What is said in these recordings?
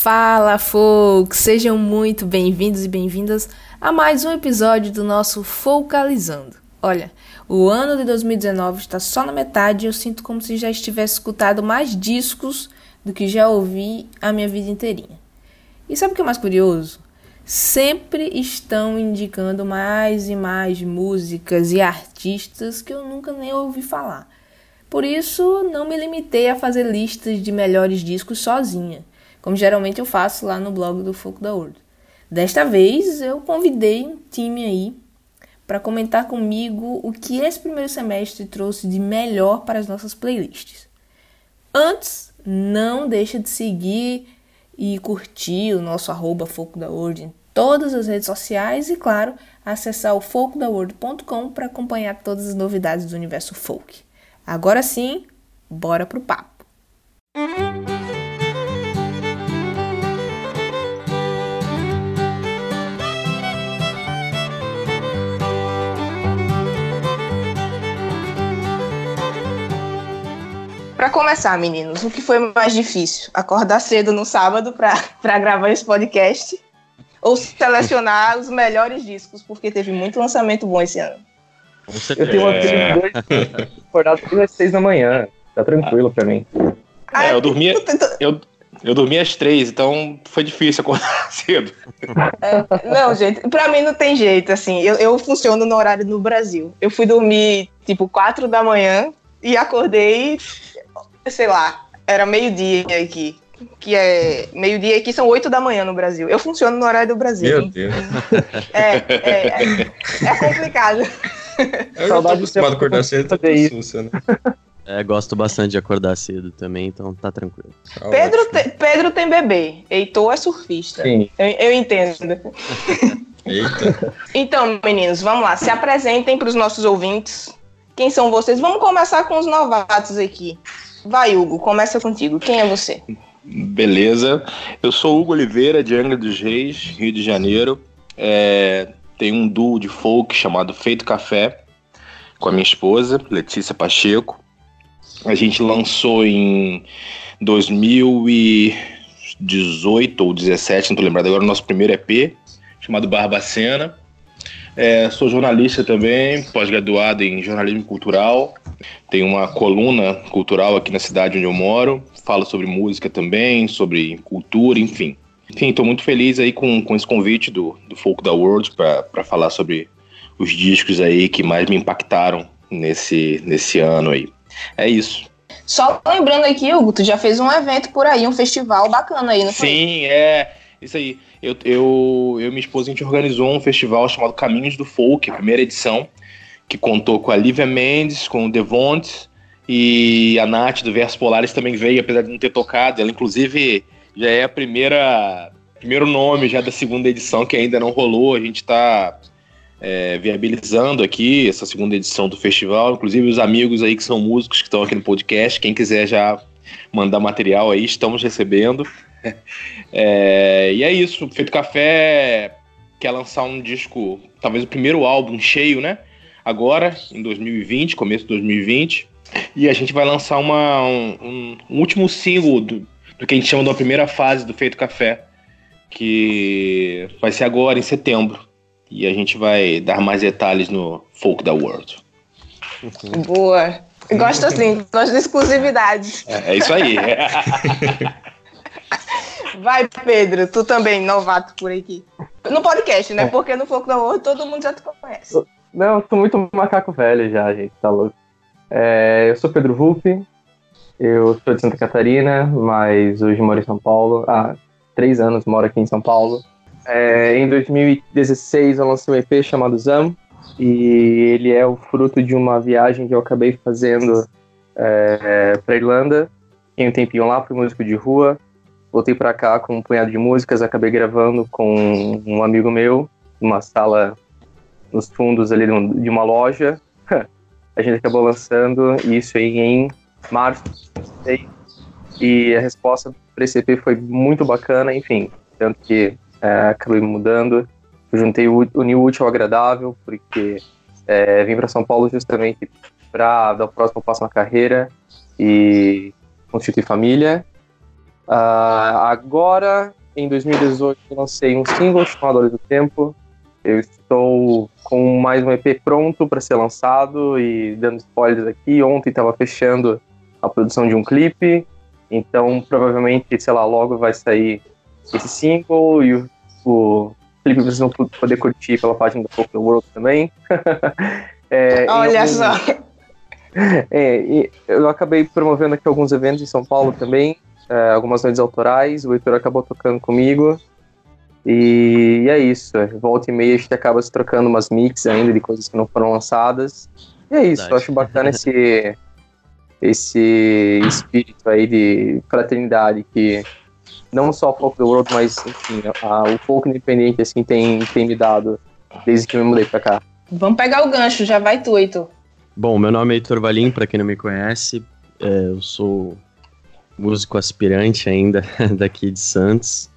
Fala, folks! Sejam muito bem-vindos e bem-vindas a mais um episódio do nosso Focalizando. Olha, o ano de 2019 está só na metade e eu sinto como se já estivesse escutado mais discos do que já ouvi a minha vida inteirinha. E sabe o que é mais curioso? Sempre estão indicando mais e mais músicas e artistas que eu nunca nem ouvi falar. Por isso, não me limitei a fazer listas de melhores discos sozinha como geralmente eu faço lá no blog do Foco da World. Desta vez eu convidei um time aí para comentar comigo o que esse primeiro semestre trouxe de melhor para as nossas playlists. Antes, não deixa de seguir e curtir o nosso arroba Foco da World em todas as redes sociais e, claro, acessar o focodaworld.com para acompanhar todas as novidades do universo folk. Agora sim, bora pro papo! Para começar, meninos, o que foi mais difícil? Acordar cedo no sábado para gravar esse podcast ou selecionar os melhores discos, porque teve muito lançamento bom esse ano? Eu tenho uma vida de dois, acordado às seis da manhã, tá tranquilo para mim. É, eu dormia, eu, eu dormi às três, então foi difícil acordar cedo. É, não, gente, pra mim não tem jeito, assim, eu, eu funciono no horário no Brasil. Eu fui dormir, tipo, quatro da manhã e acordei sei lá, era meio-dia aqui. Que é meio-dia aqui são oito da manhã no Brasil. Eu funciono no horário do Brasil. Meu Deus. É, é, é, é complicado. Eu já tô acostumado a acordar cedo, tá sussa, né? É, gosto bastante de acordar cedo também, então tá tranquilo. Tá Pedro, te, Pedro tem bebê, Heitor é surfista. Sim. Eu, eu entendo. Eita. Então, meninos, vamos lá. Se apresentem para os nossos ouvintes. Quem são vocês? Vamos começar com os novatos aqui. Vai, Hugo, começa contigo. Quem é você? Beleza. Eu sou Hugo Oliveira, de Angra dos Reis, Rio de Janeiro. É, um duo de folk chamado Feito Café, com a minha esposa, Letícia Pacheco. A gente lançou em 2018 ou 17, não tô lembrado agora, o nosso primeiro EP, chamado Barbacena. É, sou jornalista também, pós-graduado em jornalismo cultural. Tenho uma coluna cultural aqui na cidade onde eu moro. Falo sobre música também, sobre cultura, enfim. Enfim, estou muito feliz aí com, com esse convite do, do Folk da World para falar sobre os discos aí que mais me impactaram nesse, nesse ano aí. É isso. Só lembrando aqui, Hugo, tu já fez um evento por aí, um festival bacana aí, não foi? Sim, é. Isso aí. Eu, eu, eu e minha esposa, a gente organizou um festival chamado Caminhos do Folk, primeira edição, que contou com a Lívia Mendes, com o Devonte e a Nath do Verso Polares também veio, apesar de não ter tocado. Ela, inclusive, já é a primeira primeiro nome já da segunda edição que ainda não rolou. A gente está é, viabilizando aqui essa segunda edição do festival. Inclusive, os amigos aí que são músicos que estão aqui no podcast, quem quiser já mandar material aí, estamos recebendo. é, e é isso. Feito Café quer lançar um disco, talvez o primeiro álbum cheio, né? Agora, em 2020, começo de 2020. E a gente vai lançar uma, um, um último single do, do que a gente chama de uma primeira fase do Feito Café, que vai ser agora, em setembro. E a gente vai dar mais detalhes no Folk da World. Boa! Gosto assim, gosto de exclusividade. É, é isso aí. Vai, Pedro, tu também, novato por aqui. No podcast, né? É. Porque no Foco da World todo mundo já te conhece. Não, eu sou muito macaco velho já, gente, tá louco. É, eu sou Pedro Vulpe, eu sou de Santa Catarina, mas hoje moro em São Paulo. Há três anos moro aqui em São Paulo. É, em 2016 eu lancei um EP chamado Zam, e ele é o fruto de uma viagem que eu acabei fazendo é, para Irlanda. Fiquei um tempinho lá, fui músico de rua, voltei para cá com um punhado de músicas, acabei gravando com um amigo meu, numa sala nos fundos ali de uma loja. A gente acabou lançando isso aí em março. E a resposta para esse EP foi muito bacana, enfim, tanto que é, acabei mudando. Eu juntei o, o new útil agradável, porque é, vim para São Paulo justamente para dar o próximo passo na carreira e constituir família. Uh, agora, em 2018, eu lancei um single chamado Olho do Tempo. Eu estou com mais um EP pronto para ser lançado e dando spoilers aqui. Ontem estava fechando a produção de um clipe, então provavelmente, sei lá, logo vai sair esse single e o, o clipe vocês vão poder curtir pela página do Folk World também. é, Olha algum... só! É, eu acabei promovendo aqui alguns eventos em São Paulo também, é, algumas noites autorais, o Heitor acabou tocando comigo. E é isso, é, volta e meia a gente acaba se trocando umas mix ainda de coisas que não foram lançadas. E é isso, eu acho bacana esse, esse espírito aí de fraternidade que não só o Folk the World, mas enfim, a, o folk independente assim tem, tem me dado desde que eu me mudei pra cá. Vamos pegar o gancho, já vai tu, Heitor. Bom, meu nome é Heitor Valim, para quem não me conhece, é, eu sou músico aspirante ainda daqui de Santos.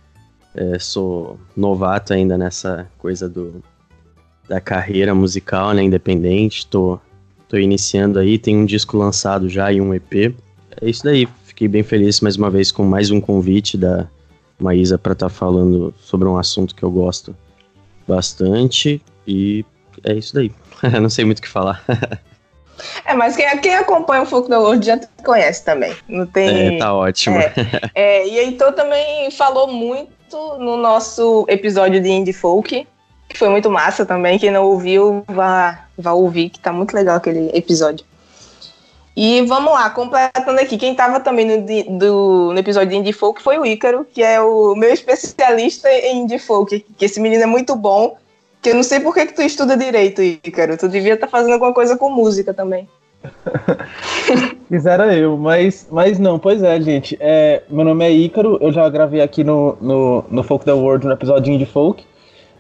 É, sou novato ainda nessa coisa do, da carreira musical, né, independente. Tô, tô iniciando aí, tem um disco lançado já e um EP. É isso daí, fiquei bem feliz mais uma vez com mais um convite da Maísa para estar tá falando sobre um assunto que eu gosto bastante e é isso daí. Não sei muito o que falar. É, mas quem, quem acompanha o Folk da World já conhece também. Não tem. É, tá ótimo. É, é, e Heitor também falou muito no nosso episódio de Indie Folk, que foi muito massa também. Quem não ouviu, vá, vá ouvir, que tá muito legal aquele episódio. E vamos lá, completando aqui. Quem estava também no, do, no episódio de Indie Folk foi o Ícaro, que é o meu especialista em Indie Folk. Que esse menino é muito bom. Que eu não sei por que, que tu estuda direito, Ícaro. Tu devia estar tá fazendo alguma coisa com música também. Quisera eu, mas, mas não, pois é, gente. É, meu nome é Ícaro, eu já gravei aqui no, no, no Folk the World, no episódio de Folk.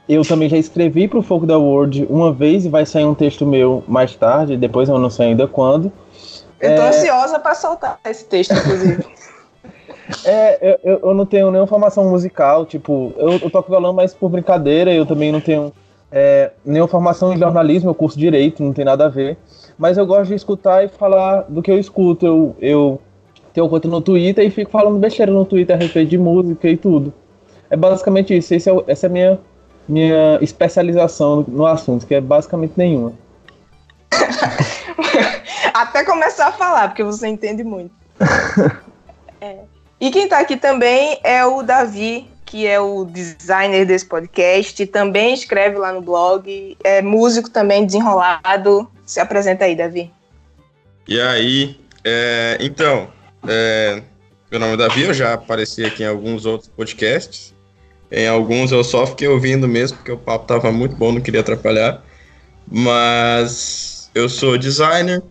Eu também já escrevi para o Folk the World uma vez e vai sair um texto meu mais tarde, depois eu não sei ainda quando. Eu tô é... ansiosa para soltar esse texto, inclusive. é, eu, eu não tenho nenhuma formação musical, tipo, eu, eu toco violão, mas por brincadeira, eu também não tenho é, nenhuma formação em jornalismo, eu curso direito, não tem nada a ver. Mas eu gosto de escutar e falar do que eu escuto. Eu, eu tenho conta no Twitter e fico falando besteira no Twitter a respeito de música e tudo. É basicamente isso. Esse é, essa é a minha, minha especialização no, assunto, que é basicamente nenhuma. Até começar a falar, porque você entende muito. é. E quem está aqui também é o Davi, que é o designer desse podcast, também escreve lá no blog, é músico também desenrolado. Se apresenta aí, Davi. E aí, é, então, é, meu nome é Davi, eu já apareci aqui em alguns outros podcasts. Em alguns eu só fiquei ouvindo mesmo, porque o papo tava muito bom, não queria atrapalhar. Mas eu sou designer,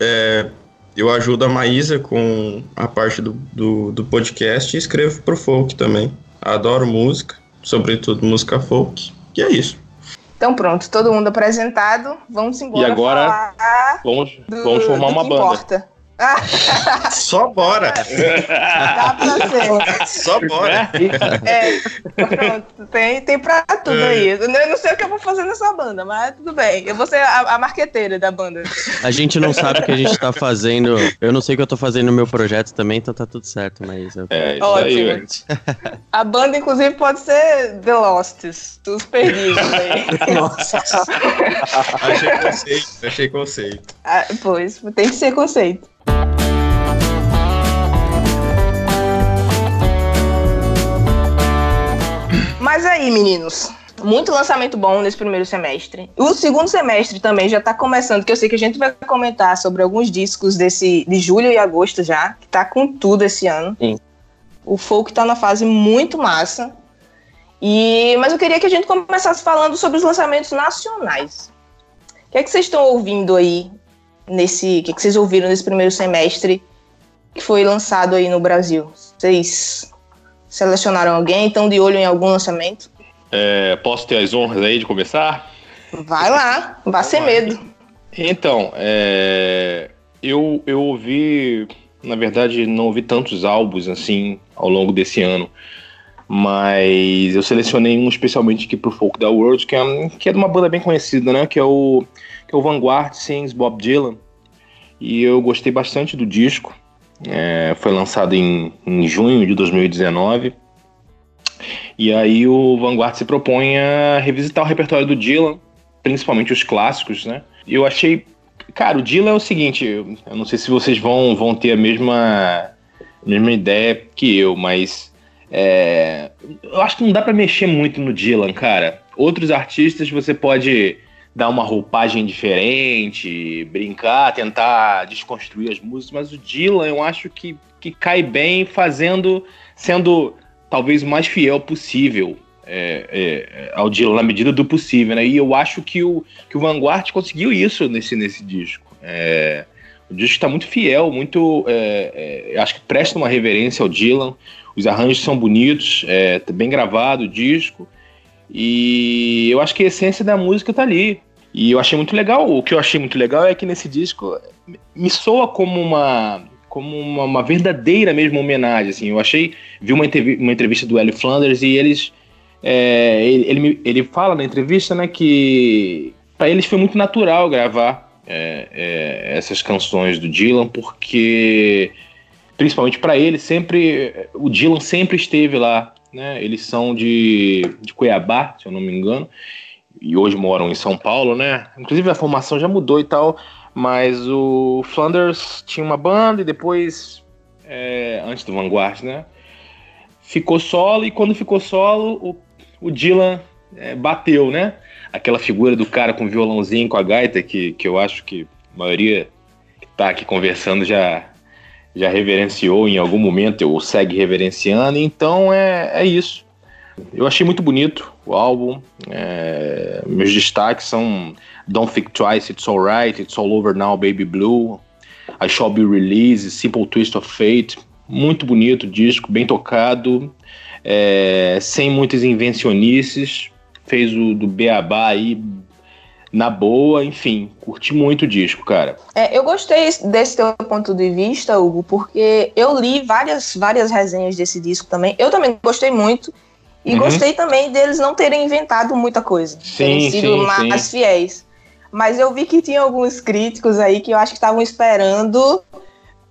é, eu ajudo a Maísa com a parte do, do, do podcast e escrevo pro folk também. Adoro música, sobretudo música folk, e é isso. Então pronto, todo mundo apresentado, vamos embora E agora vamos, do, vamos formar uma banda. Importa. Só bora. Dá pra ser. Só bora. É, pronto, tem, tem pra tudo aí. Eu não sei o que eu vou fazer nessa banda, mas tudo bem. Eu vou ser a, a marqueteira da banda. A gente não sabe o que a gente tá fazendo. Eu não sei o que eu tô fazendo no meu projeto também, então tá tudo certo, mas. Eu... É, isso Ótimo. aí, A banda, inclusive, pode ser The Losts, os perdidos aí. Nossa. achei conceito, achei conceito. Ah, pois, tem que ser conceito. Mas aí, meninos, muito lançamento bom nesse primeiro semestre. O segundo semestre também já tá começando, que eu sei que a gente vai comentar sobre alguns discos desse de julho e agosto já, que tá com tudo esse ano. Sim. O folk tá na fase muito massa. E mas eu queria que a gente começasse falando sobre os lançamentos nacionais. O que é que vocês estão ouvindo aí nesse, o que, que vocês ouviram nesse primeiro semestre que foi lançado aí no Brasil? Vocês Selecionaram alguém? Estão de olho em algum lançamento? É, posso ter as honras aí de começar? Vai lá, vá sem medo. Então, é, eu, eu ouvi, na verdade, não ouvi tantos álbuns assim ao longo desse ano, mas eu selecionei um especialmente aqui pro Folk da World, que é, que é de uma banda bem conhecida, né? Que é o, que é o Vanguard Sings Bob Dylan. E eu gostei bastante do disco. É, foi lançado em, em junho de 2019. E aí o Vanguard se propõe a revisitar o repertório do Dylan, principalmente os clássicos, né? Eu achei. Cara, o Dylan é o seguinte, eu não sei se vocês vão, vão ter a mesma, mesma ideia que eu, mas é, eu acho que não dá para mexer muito no Dylan, cara. Outros artistas você pode dar uma roupagem diferente, brincar, tentar desconstruir as músicas, mas o Dylan eu acho que, que cai bem fazendo, sendo talvez o mais fiel possível é, é, ao Dylan na medida do possível, né? E eu acho que o, que o Vanguard conseguiu isso nesse, nesse disco. É, o disco está muito fiel, muito. É, é, acho que presta uma reverência ao Dylan. Os arranjos são bonitos, é tá bem gravado o disco. E eu acho que a essência da música tá ali. E eu achei muito legal. O que eu achei muito legal é que nesse disco me soa como uma como uma, uma verdadeira mesmo homenagem. Assim, eu achei vi uma, uma entrevista do Ellie Flanders e eles é, ele, ele, ele fala na entrevista né, que para eles foi muito natural gravar é, é, essas canções do Dylan porque principalmente para ele, sempre o Dylan sempre esteve lá, né? Eles são de, de Cuiabá, se eu não me engano, e hoje moram em São Paulo, né? Inclusive a formação já mudou e tal, mas o Flanders tinha uma banda e depois, é, antes do Vanguard, né? Ficou solo e quando ficou solo, o, o Dylan é, bateu, né? Aquela figura do cara com violãozinho, com a gaita, que, que eu acho que a maioria que tá aqui conversando já já reverenciou em algum momento ou segue reverenciando, então é, é isso. Eu achei muito bonito o álbum. É, meus destaques são Don't Think Twice, It's Alright, It's All Over Now, Baby Blue, I Shall Be Released, Simple Twist of Fate. Muito bonito disco, bem tocado, é, sem muitas invencionices. Fez o do Beabá aí na boa, enfim, curti muito o disco, cara. É, eu gostei desse teu ponto de vista, Hugo, porque eu li várias, várias resenhas desse disco também. Eu também gostei muito. E uhum. gostei também deles não terem inventado muita coisa. Sim, terem sido sim, mais sim. fiéis. Mas eu vi que tinha alguns críticos aí que eu acho que estavam esperando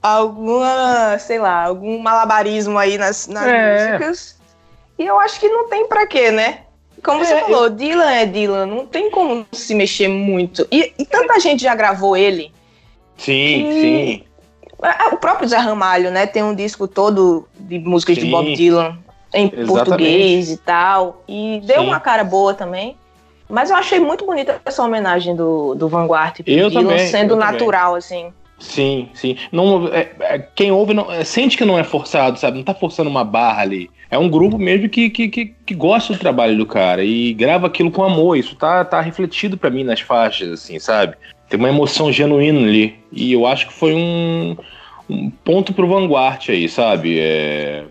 alguma, sei lá, algum malabarismo aí nas, nas é. músicas. E eu acho que não tem para quê, né? Como é, você falou, eu... Dylan é Dylan, não tem como se mexer muito. E, e tanta gente já gravou ele. Sim, sim. O próprio Zé Ramalho, né? Tem um disco todo de músicas sim. de Bob Dylan em Exatamente. português e tal. E deu sim. uma cara boa também. Mas eu achei muito bonita essa homenagem do, do Vanguard eu Dylan, também, sendo natural, também. assim. Sim, sim. Não, é, é, quem ouve não, é, sente que não é forçado, sabe? Não tá forçando uma barra ali. É um grupo mesmo que, que, que, que, gosta do trabalho do cara e grava aquilo com amor. Isso tá, tá refletido para mim nas faixas, assim, sabe? Tem uma emoção genuína ali. E eu acho que foi um, um ponto pro Vanguard aí, sabe? É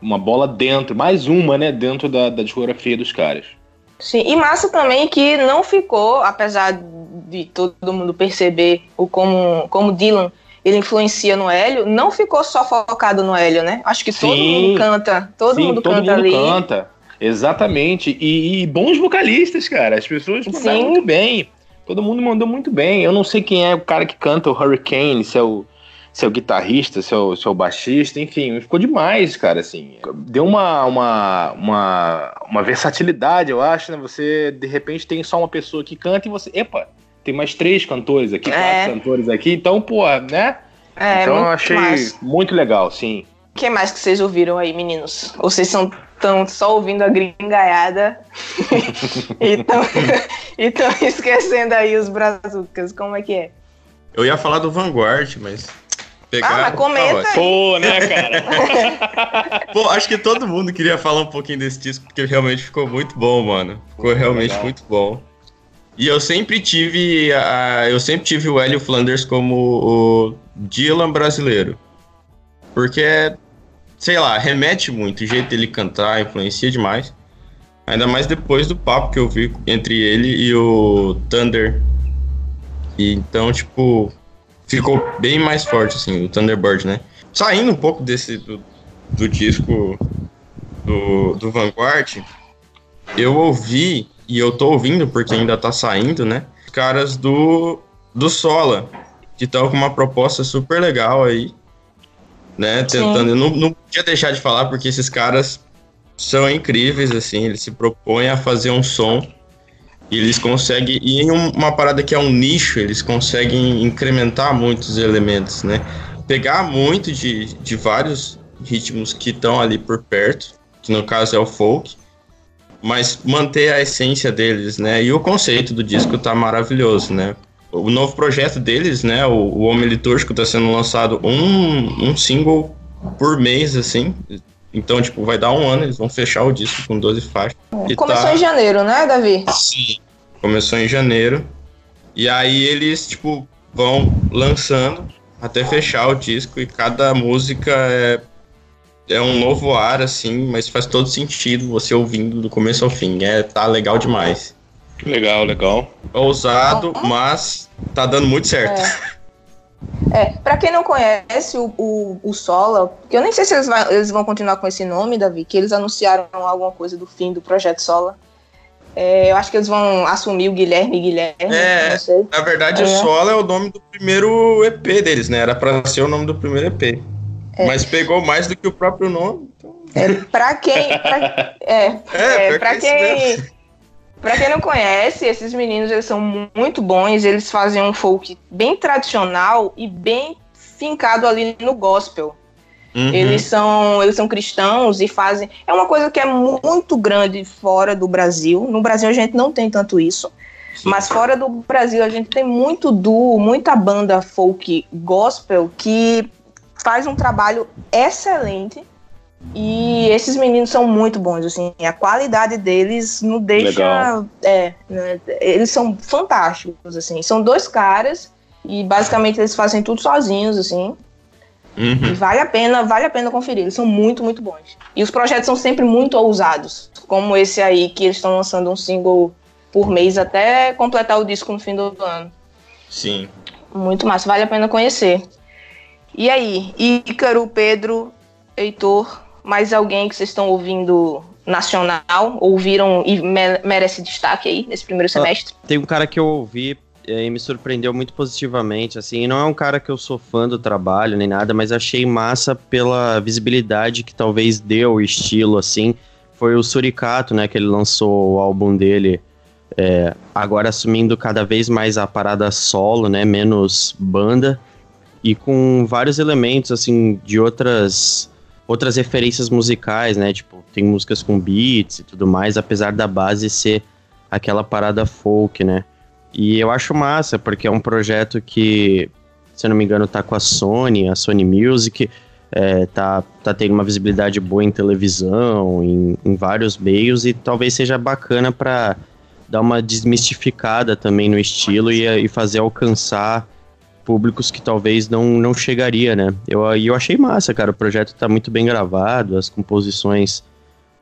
uma bola dentro, mais uma, né? Dentro da, da discografia dos caras. Sim, e massa também que não ficou, apesar de todo mundo perceber o como, como Dylan ele influencia no Hélio, não ficou só focado no Hélio, né? Acho que sim, todo mundo canta, todo sim, mundo todo canta mundo ali. canta, exatamente. E, e, bons vocalistas, cara. As pessoas mandaram sim. muito bem. Todo mundo mandou muito bem. Eu não sei quem é o cara que canta o Hurricane, se é o, se é o guitarrista, se é o, se é o baixista, enfim, ficou demais, cara, assim. Deu uma, uma, uma, uma versatilidade, eu acho, né? Você, de repente, tem só uma pessoa que canta e você... Epa, tem mais três cantores aqui, é. quatro cantores aqui, então, pô, né? É, então eu achei mais. muito legal, sim. O que mais que vocês ouviram aí, meninos? Ou vocês são tão só ouvindo a gringaiada e estão esquecendo aí os brazucas? Como é que é? Eu ia falar do Vanguard, mas. Pegar, ah, mas comenta aí. Pô, né, cara? Pô, acho que todo mundo queria falar um pouquinho desse disco, porque realmente ficou muito bom, mano. Ficou realmente legal. muito bom. E eu sempre tive a, eu sempre tive o Hélio Flanders como o Dylan brasileiro. Porque, sei lá, remete muito, o jeito dele cantar influencia demais. Ainda mais depois do papo que eu vi entre ele e o Thunder. E, então, tipo, ficou bem mais forte, assim, o Thunderbird, né? Saindo um pouco desse, do, do disco do, do Vanguard, eu ouvi e eu tô ouvindo, porque ainda tá saindo, né? Os caras do, do Sola, que estão com uma proposta super legal aí. né? Tentando. Eu não, não podia deixar de falar, porque esses caras são incríveis, assim, eles se propõem a fazer um som e eles conseguem. E em um- uma parada que é um nicho, eles conseguem incrementar muitos elementos, né? Pegar muito de, de vários ritmos que estão ali por perto, que no caso é o folk, mas manter a essência deles, né? E o conceito do disco tá maravilhoso, né? O novo projeto deles, né? O, o Homem Litúrgico tá sendo lançado um, um single por mês, assim. Então, tipo, vai dar um ano, eles vão fechar o disco com 12 faixas. Começou tá- em janeiro, né, Davi? Sim. Começou em janeiro. E aí eles, tipo, vão lançando até fechar o disco e cada música é, é um novo ar, assim, mas faz todo sentido você ouvindo do começo ao fim. É, tá legal demais. Legal, legal. Ousado, mas tá dando muito certo. É, pra quem não conhece o, o, o Sola, que eu nem sei se eles, vai- eles vão continuar com esse nome, Davi, que eles anunciaram alguma coisa do fim do projeto Sola. É, eu acho que eles vão assumir o Guilherme Guilherme, É. Na verdade, É. o Solo é o nome do primeiro EP deles, né? Era pra ser o nome do primeiro EP. É. Mas pegou mais do que o próprio nome. Então... É, pra quem. Pra, é, É, é, pra é quem. mesmo. Pra quem não conhece, esses meninos eles são muito bons, eles fazem um folk bem tradicional e bem fincado ali no gospel. Uhum. Eles são, eles são cristãos e fazem. É uma coisa que é muito grande fora do Brasil. No Brasil a gente não tem tanto isso. Mas fora do Brasil a gente tem muito duo, muita banda folk gospel que faz um trabalho excelente. E esses meninos são muito bons, assim, a qualidade deles não deixa. É, né, eles são fantásticos, assim. São dois caras e basicamente eles fazem tudo sozinhos, assim. Uhum. E vale a pena, vale a pena conferir. Eles são muito, muito bons. E os projetos são sempre muito ousados, como esse aí que eles estão lançando um single por mês até completar o disco no fim do ano. Sim. Muito massa, vale a pena conhecer. E aí, Ícaro, Pedro, Heitor, mais alguém que vocês estão ouvindo nacional, ouviram e me- merece destaque aí nesse primeiro semestre? Tem um cara que eu ouvi e me surpreendeu muito positivamente, assim, não é um cara que eu sou fã do trabalho nem nada, mas achei massa pela visibilidade que talvez deu o estilo, assim, foi o Suricato, né, que ele lançou o álbum dele, eh, agora assumindo cada vez mais a parada solo, né, menos banda, e com vários elementos, assim, de outras outras referências musicais, né, tipo, tem músicas com beats e tudo mais, apesar da base ser aquela parada folk, né? E eu acho massa, porque é um projeto que, se eu não me engano, tá com a Sony, a Sony Music, é, tá, tá tendo uma visibilidade boa em televisão, em, em vários meios, e talvez seja bacana para dar uma desmistificada também no estilo e, e fazer alcançar públicos que talvez não, não chegaria, né? Eu, eu achei massa, cara, o projeto tá muito bem gravado, as composições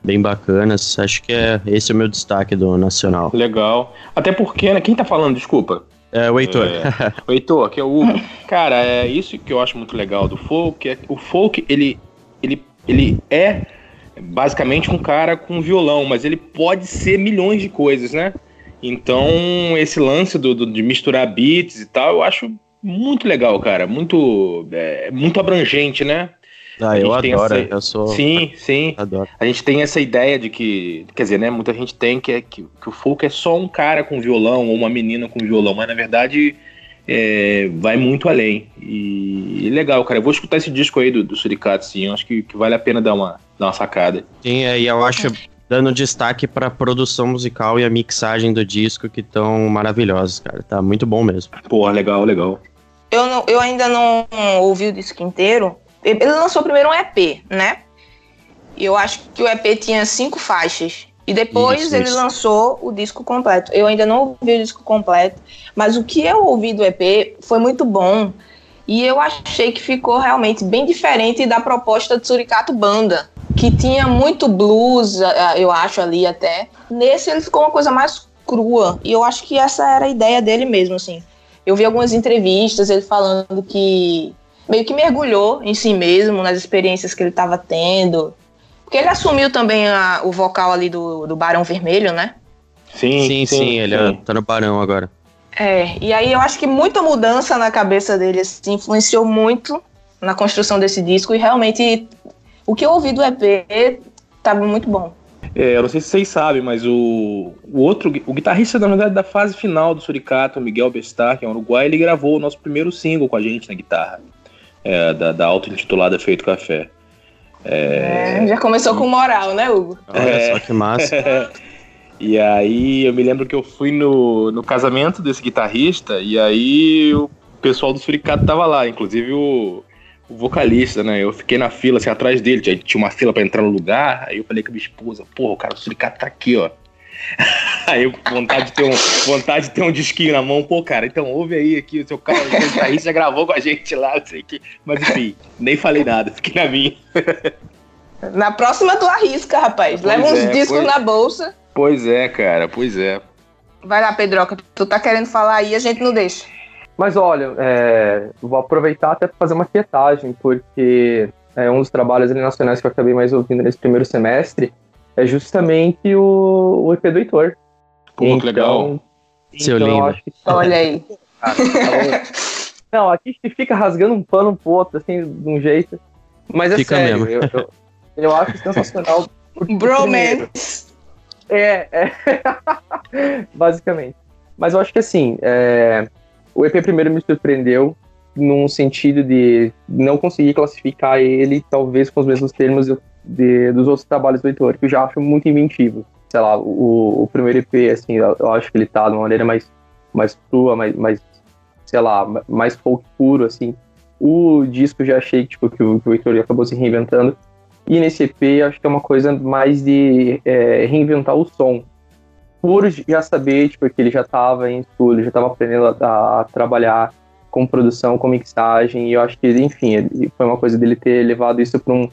bem bacanas, acho que é esse é o meu destaque do Nacional. Legal. Até porque, né? Quem tá falando, desculpa? É, o Heitor. É, o Heitor, que é o Hugo. Cara, é isso que eu acho muito legal do folk. É, que o folk, ele, ele, ele é basicamente um cara com violão, mas ele pode ser milhões de coisas, né? Então, esse lance do, do- de misturar beats e tal, eu acho muito legal, cara. Muito, é, muito abrangente, né? Ah, A eu adoro, essa- eu sou... Sim, sim. Adoro. A gente tem essa ideia de que, quer dizer, né, muita gente tem que, é que, que o folk é só um cara com violão ou uma menina com violão, mas na verdade é, vai muito além. E, e legal, cara. Eu vou escutar esse disco aí do, do Suricato, sim. Eu acho que, que vale a pena dar uma, dar uma sacada. Sim, é, e eu acho dando destaque pra produção musical e a mixagem do disco que estão maravilhosos, cara. Tá muito bom mesmo. Porra, legal, legal. Eu, não, eu ainda não ouvi o disco inteiro. Ele lançou primeiro um EP, né? Eu acho que o EP tinha cinco faixas. E depois Isso, ele isso. lançou o disco completo. Eu ainda não ouvi o disco completo, mas o que eu ouvi do EP foi muito bom. E eu achei que ficou realmente bem diferente da proposta de Suricato Banda, que tinha muito blues, ah, eu acho ali até. Nesse ele ficou uma coisa mais crua. E eu acho que essa era a ideia dele mesmo, assim. Eu vi algumas entrevistas ele falando que meio que mergulhou em si mesmo, nas experiências que ele estava tendo. Porque ele assumiu também a- o vocal ali do, do Barão Vermelho, né? Sim, Sim, sim, ele é- tá no Barão agora. É, e aí eu acho que muita mudança na cabeça dele assim, influenciou muito na construção desse disco e realmente o que eu ouvi do EP estava muito bom. É, eu não sei se vocês sabem, mas o, o outro, o guitarrista, na verdade, da fase final do Suricato, Miguel Bestar, que é um uruguai, ele gravou o nosso primeiro single com a gente na guitarra, é, da, da auto-intitulada Feito Café. É... É, já começou com moral, né, Hugo? Olha é. só que massa. e aí eu me lembro que eu fui no, no casamento desse guitarrista, e aí o pessoal do Suricato tava lá, inclusive o, o vocalista, né? Eu fiquei na fila, assim, atrás dele. Tinha uma fila para entrar no lugar. Aí eu falei com a minha esposa, porra, o cara do Suricato tá aqui, ó. Aí eu, vontade de, ter um, vontade de ter um disquinho na mão, pô, cara, então ouve aí aqui, o seu cara aí já gravou com a gente lá, não sei o que. Mas enfim, nem falei nada, fiquei na minha. Na próxima tu arrisca, rapaz. Pois Leva uns é, discos pois, na bolsa. Pois é, cara, pois é. Vai lá, Pedroca, tu tá querendo falar aí, a gente não deixa. Mas olha, é, vou aproveitar até para fazer uma quietagem, porque é, um dos trabalhos nacionais que eu acabei mais ouvindo nesse primeiro semestre é justamente o, o EP do Heitor. Pô, então, que legal. Seu então, lindo. Que... Olha aí. Ah, tá não, aqui a gente fica rasgando um pano pro outro, assim, de um jeito. Mas é fica sério, mesmo. Eu, eu, eu acho sensacional. Bromance. É, é. basicamente. Mas eu acho que assim, é, o EP primeiro me surpreendeu num sentido de não conseguir classificar ele, talvez com os mesmos termos de, dos outros trabalhos do Heitor, que eu já acho muito inventivo. Sei lá, o, o primeiro EP, assim, eu, acho que ele tá de uma maneira mais, mais crua, mais, mais, sei lá, mais folk puro, assim. O disco eu já achei tipo, que, o, que o Heitor acabou se reinventando. E nesse EP, acho que é uma coisa mais de é, reinventar o som por já saber, tipo, que ele já estava em estúdio, já estava aprendendo a, a, trabalhar com produção, com mixagem, e eu acho que, enfim, foi uma coisa dele ter levado isso para um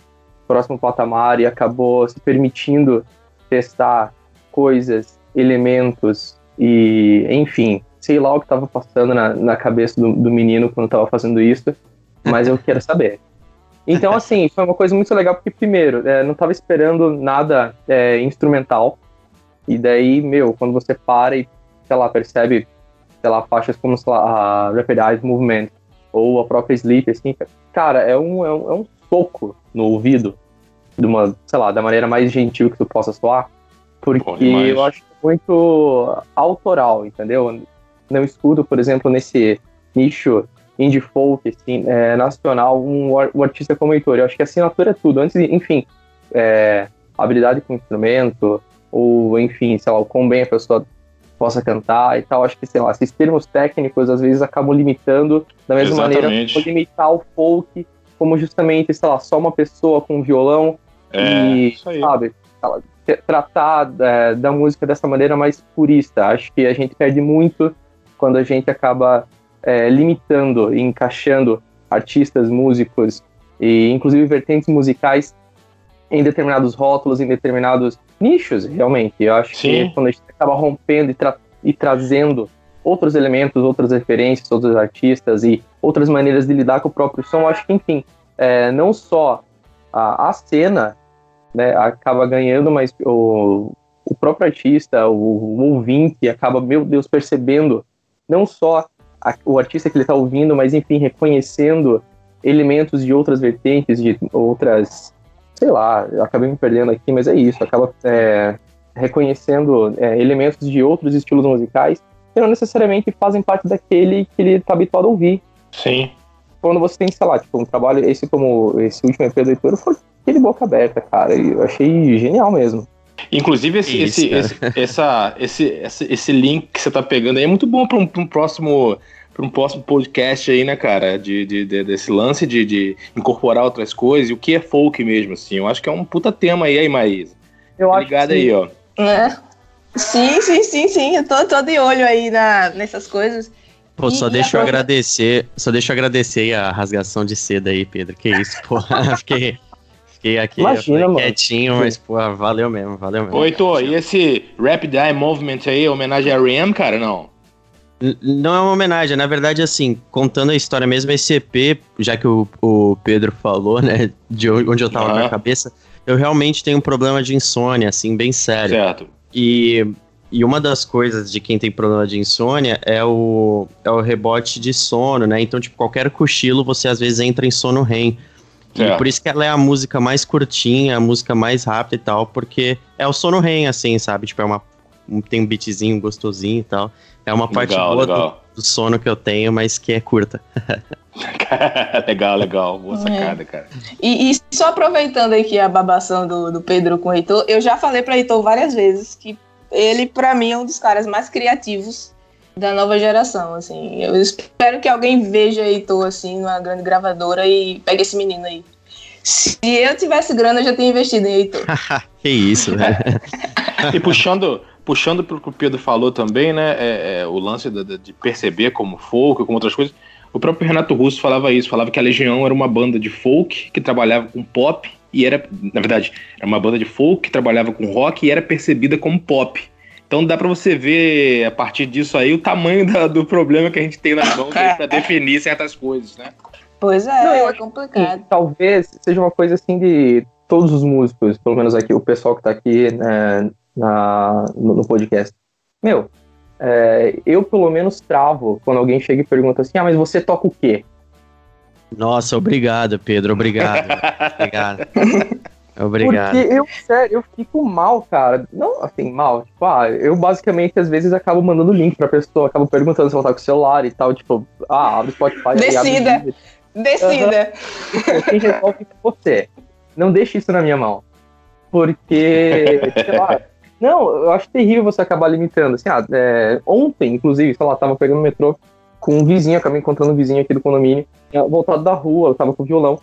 próximo patamar e acabou se permitindo testar coisas, elementos e, enfim, sei lá o que estava passando na, na cabeça do, do menino quando estava fazendo isso, mas eu quero saber. Então, assim, foi uma coisa muito legal, porque, primeiro, é, não estava esperando nada é, instrumental, e daí, meu, quando você para e, sei lá, percebe, sei lá, faixas como, sei lá, a Rapid Eye Movement ou a própria Sleep, assim, cara, é um, é um, é um soco no ouvido, de uma, sei lá, da maneira mais gentil que tu possa soar, porque eu acho muito autoral, entendeu? Não escuto, por exemplo, nesse nicho indie folk, assim, é, nacional, um, um, artista como Heitor. Eu acho que a assinatura é tudo. Antes, enfim, é, habilidade com instrumento, ou enfim, sei lá, o quão bem a pessoa possa cantar e tal. Acho que, sei lá, esses termos técnicos às vezes acabam limitando da mesma Exatamente. maneira limitar o folk como justamente, sei lá, só uma pessoa com um violão é, e, sabe, tratar é, da música dessa maneira mais purista. Acho que a gente perde muito quando a gente acaba é, limitando e encaixando artistas, músicos e inclusive vertentes musicais em determinados rótulos, em determinados nichos, realmente. Eu acho Sim. que quando a gente acaba rompendo e, tra e trazendo outros elementos, outras referências, outros artistas e outras maneiras de lidar com o próprio som, acho que, enfim, é, não só a, a cena né, acaba ganhando, mas o, o próprio artista, o, o ouvinte, acaba, meu Deus, percebendo não só a, o artista que ele está ouvindo, mas, enfim, reconhecendo elementos de outras vertentes, de outras sei lá, eu acabei me perdendo aqui, mas é isso, acaba é, reconhecendo é, elementos de outros estilos musicais que não necessariamente fazem parte daquele que ele está habituado a ouvir. Sim. Quando você tem, sei lá, tipo, um trabalho, esse como esse último EP do Heitor, foi aquele boca aberta, cara, e eu achei genial mesmo. Inclusive, esse, Isso, esse, esse, essa, esse, esse, esse link que você tá pegando aí é muito bom para um, um próximo para um próximo podcast aí, né, cara? De, de, de desse lance de, de, incorporar outras coisas e o que é folk mesmo, assim. Eu acho que é um puta tema aí, aí, Maísa. Eu acho Ligado aí, ó. É. Sim, sim, sim, sim. Eu tô, tô de olho aí na, nessas coisas. Pô, só e deixa eu agradecer, só deixa eu agradecer a rasgação de seda aí, Pedro. Que isso, pô. fiquei, fiquei aqui Imagina, quietinho, mas, pô, valeu mesmo, valeu mesmo. Oi, Tô, e esse Rapid Eye Movement aí, homenagem a R.E.M., cara, não? Não é uma homenagem, na verdade, assim, contando a história mesmo, esse EP, já que o, o Pedro falou, né, de onde eu tava na cabeça, eu realmente tenho um problema de insônia, assim, bem sério. Certo. E e uma das coisas de quem tem problema de insônia é o, é o rebote de sono, né? Então, tipo, qualquer cochilo você às vezes entra em sono REM. E É. por isso que ela é a música mais curtinha, a música mais rápida e tal, porque é o sono REM, assim, sabe? Tipo, é uma. Tem um beatzinho gostosinho e tal. É uma parte Legal, boa do- legal. Do, sono que eu tenho, mas que é curta. legal, legal. É. Boa sacada, cara. E, e só aproveitando aqui a babação do, do Pedro com o Heitor, eu já falei pra Heitor várias vezes que ele, pra mim, é um dos caras mais criativos da nova geração, assim. Eu espero que alguém veja Heitor, assim, numa grande gravadora e pegue esse menino aí. Se eu tivesse grana, eu já teria investido em Heitor. que isso, velho. E puxando, puxando pro que o Pedro falou também, né? é- é, o lance da- de perceber como folk, como outras coisas. O próprio Renato Russo falava isso, falava que a Legião era uma banda de folk que trabalhava com pop e era, na verdade, era uma banda de folk que trabalhava com rock e era percebida como pop. Então dá pra você ver a partir disso aí o tamanho da- do problema que a gente tem nas mãos aí pra definir certas coisas, né? Pois é, Não, é complicado. Sim, talvez seja uma coisa assim de todos os músicos, pelo menos aqui, o pessoal que tá aqui né, na, no, no podcast. Meu, é, eu pelo menos travo quando alguém chega e pergunta assim: ah, mas você toca o quê? Nossa, obrigado, Pedro. Obrigado. obrigado. Obrigado. Porque eu, sério, eu fico mal, cara. Não assim, mal. Tipo, ah, eu basicamente às vezes acabo mandando link pra pessoa, acabo perguntando se ela tá com o celular e tal. Tipo, ah, abre o Spotify. aí abre o Decida. Decida. quem resolve é você. Não deixe isso na minha mão. Porque, sei lá. Não, eu acho terrível você acabar limitando. Assim, ah, é, ontem, inclusive, sei lá, tava pegando o metrô com um vizinho, acabei encontrando um vizinho aqui do condomínio, voltado da rua, eu tava com violão.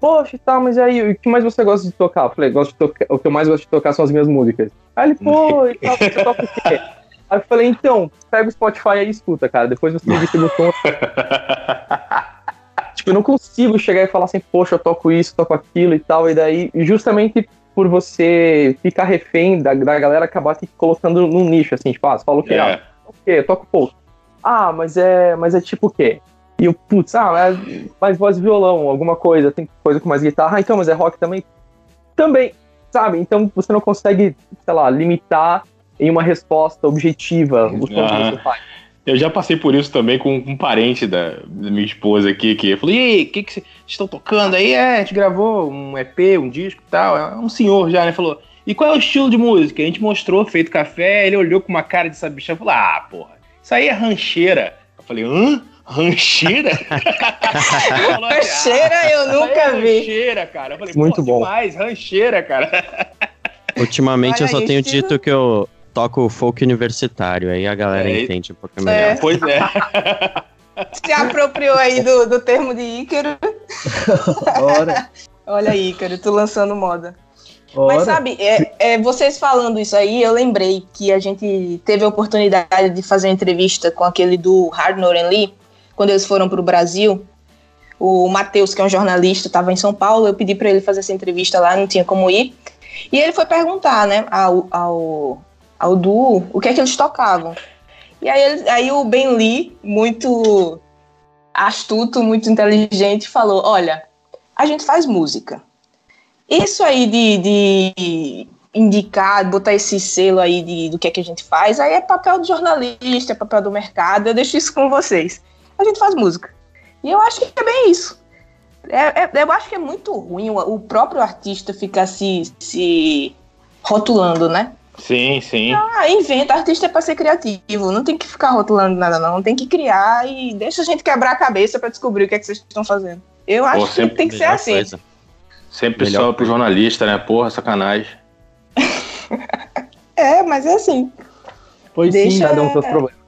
Poxa, tá, mas aí, o que mais você gosta de tocar? Eu falei, gosto de tocar, o que eu mais gosto de tocar são as minhas músicas. Aí ele, pô, e tal, você toca o quê? Aí eu falei, então, pega o Spotify e escuta, cara. Depois você diz se gostou. Tipo, eu não consigo chegar e falar assim, poxa, eu toco isso, toco aquilo e tal, e daí, justamente por você ficar refém da, da galera acabar te colocando num nicho, assim, tipo, ah, você fala o quê? Ah, É. o quê? Eu toco pouco. Ah, mas é, mas é tipo o quê? E eu, putz, ah, mas mais voz e violão, alguma coisa, tem coisa com mais guitarra, ah, então, mas é rock também? Também, sabe? Então você não consegue, sei lá, limitar em uma resposta objetiva o Aham. que você faz. Eu já passei por isso também com um parente da, da minha esposa aqui, que falou, e aí, o que, que vocês estão tocando aí? É, a gente gravou um EP, um disco e tal. É um senhor já, né? Falou, e qual é o estilo de música? A gente mostrou, feito café, ele olhou com uma cara de sabichão e falou, ah, porra, isso aí é rancheira. Eu falei, hã? Rancheira? Falou assim, Rancheira eu "Ah, aí nunca é vi." Rancheira, cara. Eu falei, Muito "Pô, bom. demais, rancheira, cara. Ultimamente Olha eu só tenho dito que eu toco folk universitário, aí a galera É, entende um pouco melhor. É. Pois é. Se apropriou aí do, do termo de Ícaro. Ora, Olha aí, Ícaro, tu lançando moda. ora. Mas sabe, é, é, vocês falando isso aí, eu lembrei que a gente teve a oportunidade de fazer uma entrevista com aquele do Hard Noren Lee, quando eles foram para o Brasil. O Matheus, que é um jornalista, estava em São Paulo, eu pedi para ele fazer essa entrevista lá, não tinha como ir. E ele foi perguntar, né, ao, ao, ao duo o que é que eles tocavam. E aí, aí o Ben Lee, muito astuto, muito inteligente, falou: Olha, a gente faz música. Isso aí de, de indicar, botar esse selo aí de, do que é que a gente faz, aí é papel do jornalista, é papel do mercado, eu deixo isso com vocês. A gente faz música. E eu acho que é bem isso. É- é- eu acho que é muito ruim o, o próprio artista ficar se, se rotulando, né? Sim, sim. Ah, inventa, artista é pra ser criativo, não tem que ficar rotulando nada, não. Tem que criar e deixa a gente quebrar a cabeça pra descobrir o que é que vocês estão fazendo. Eu acho que sempre tem que ser assim. coisa. Sempre Melhor só pro jornalista, né? Porra, sacanagem. É, mas é assim. Pois sim, Deixa- cada um seus problemas.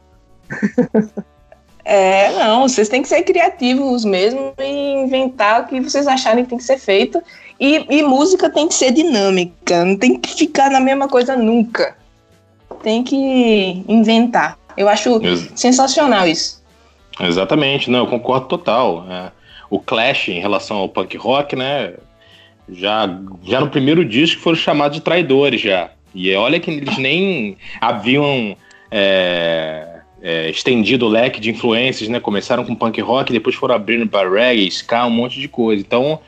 É, não, vocês têm que ser criativos mesmo e inventar o que vocês acharem que tem que ser feito. E, e música tem que ser dinâmica, não tem que ficar na mesma coisa nunca. Tem que inventar. Eu acho Ex- sensacional isso. Exatamente, não, eu concordo total. É, o Clash em relação ao punk rock, né? Já, já no primeiro disco foram chamados de traidores já. E olha que eles nem haviam é, é, estendido o leque de influências, né? Começaram com punk rock, depois foram abrindo para reggae, ska, um monte de coisa. Então,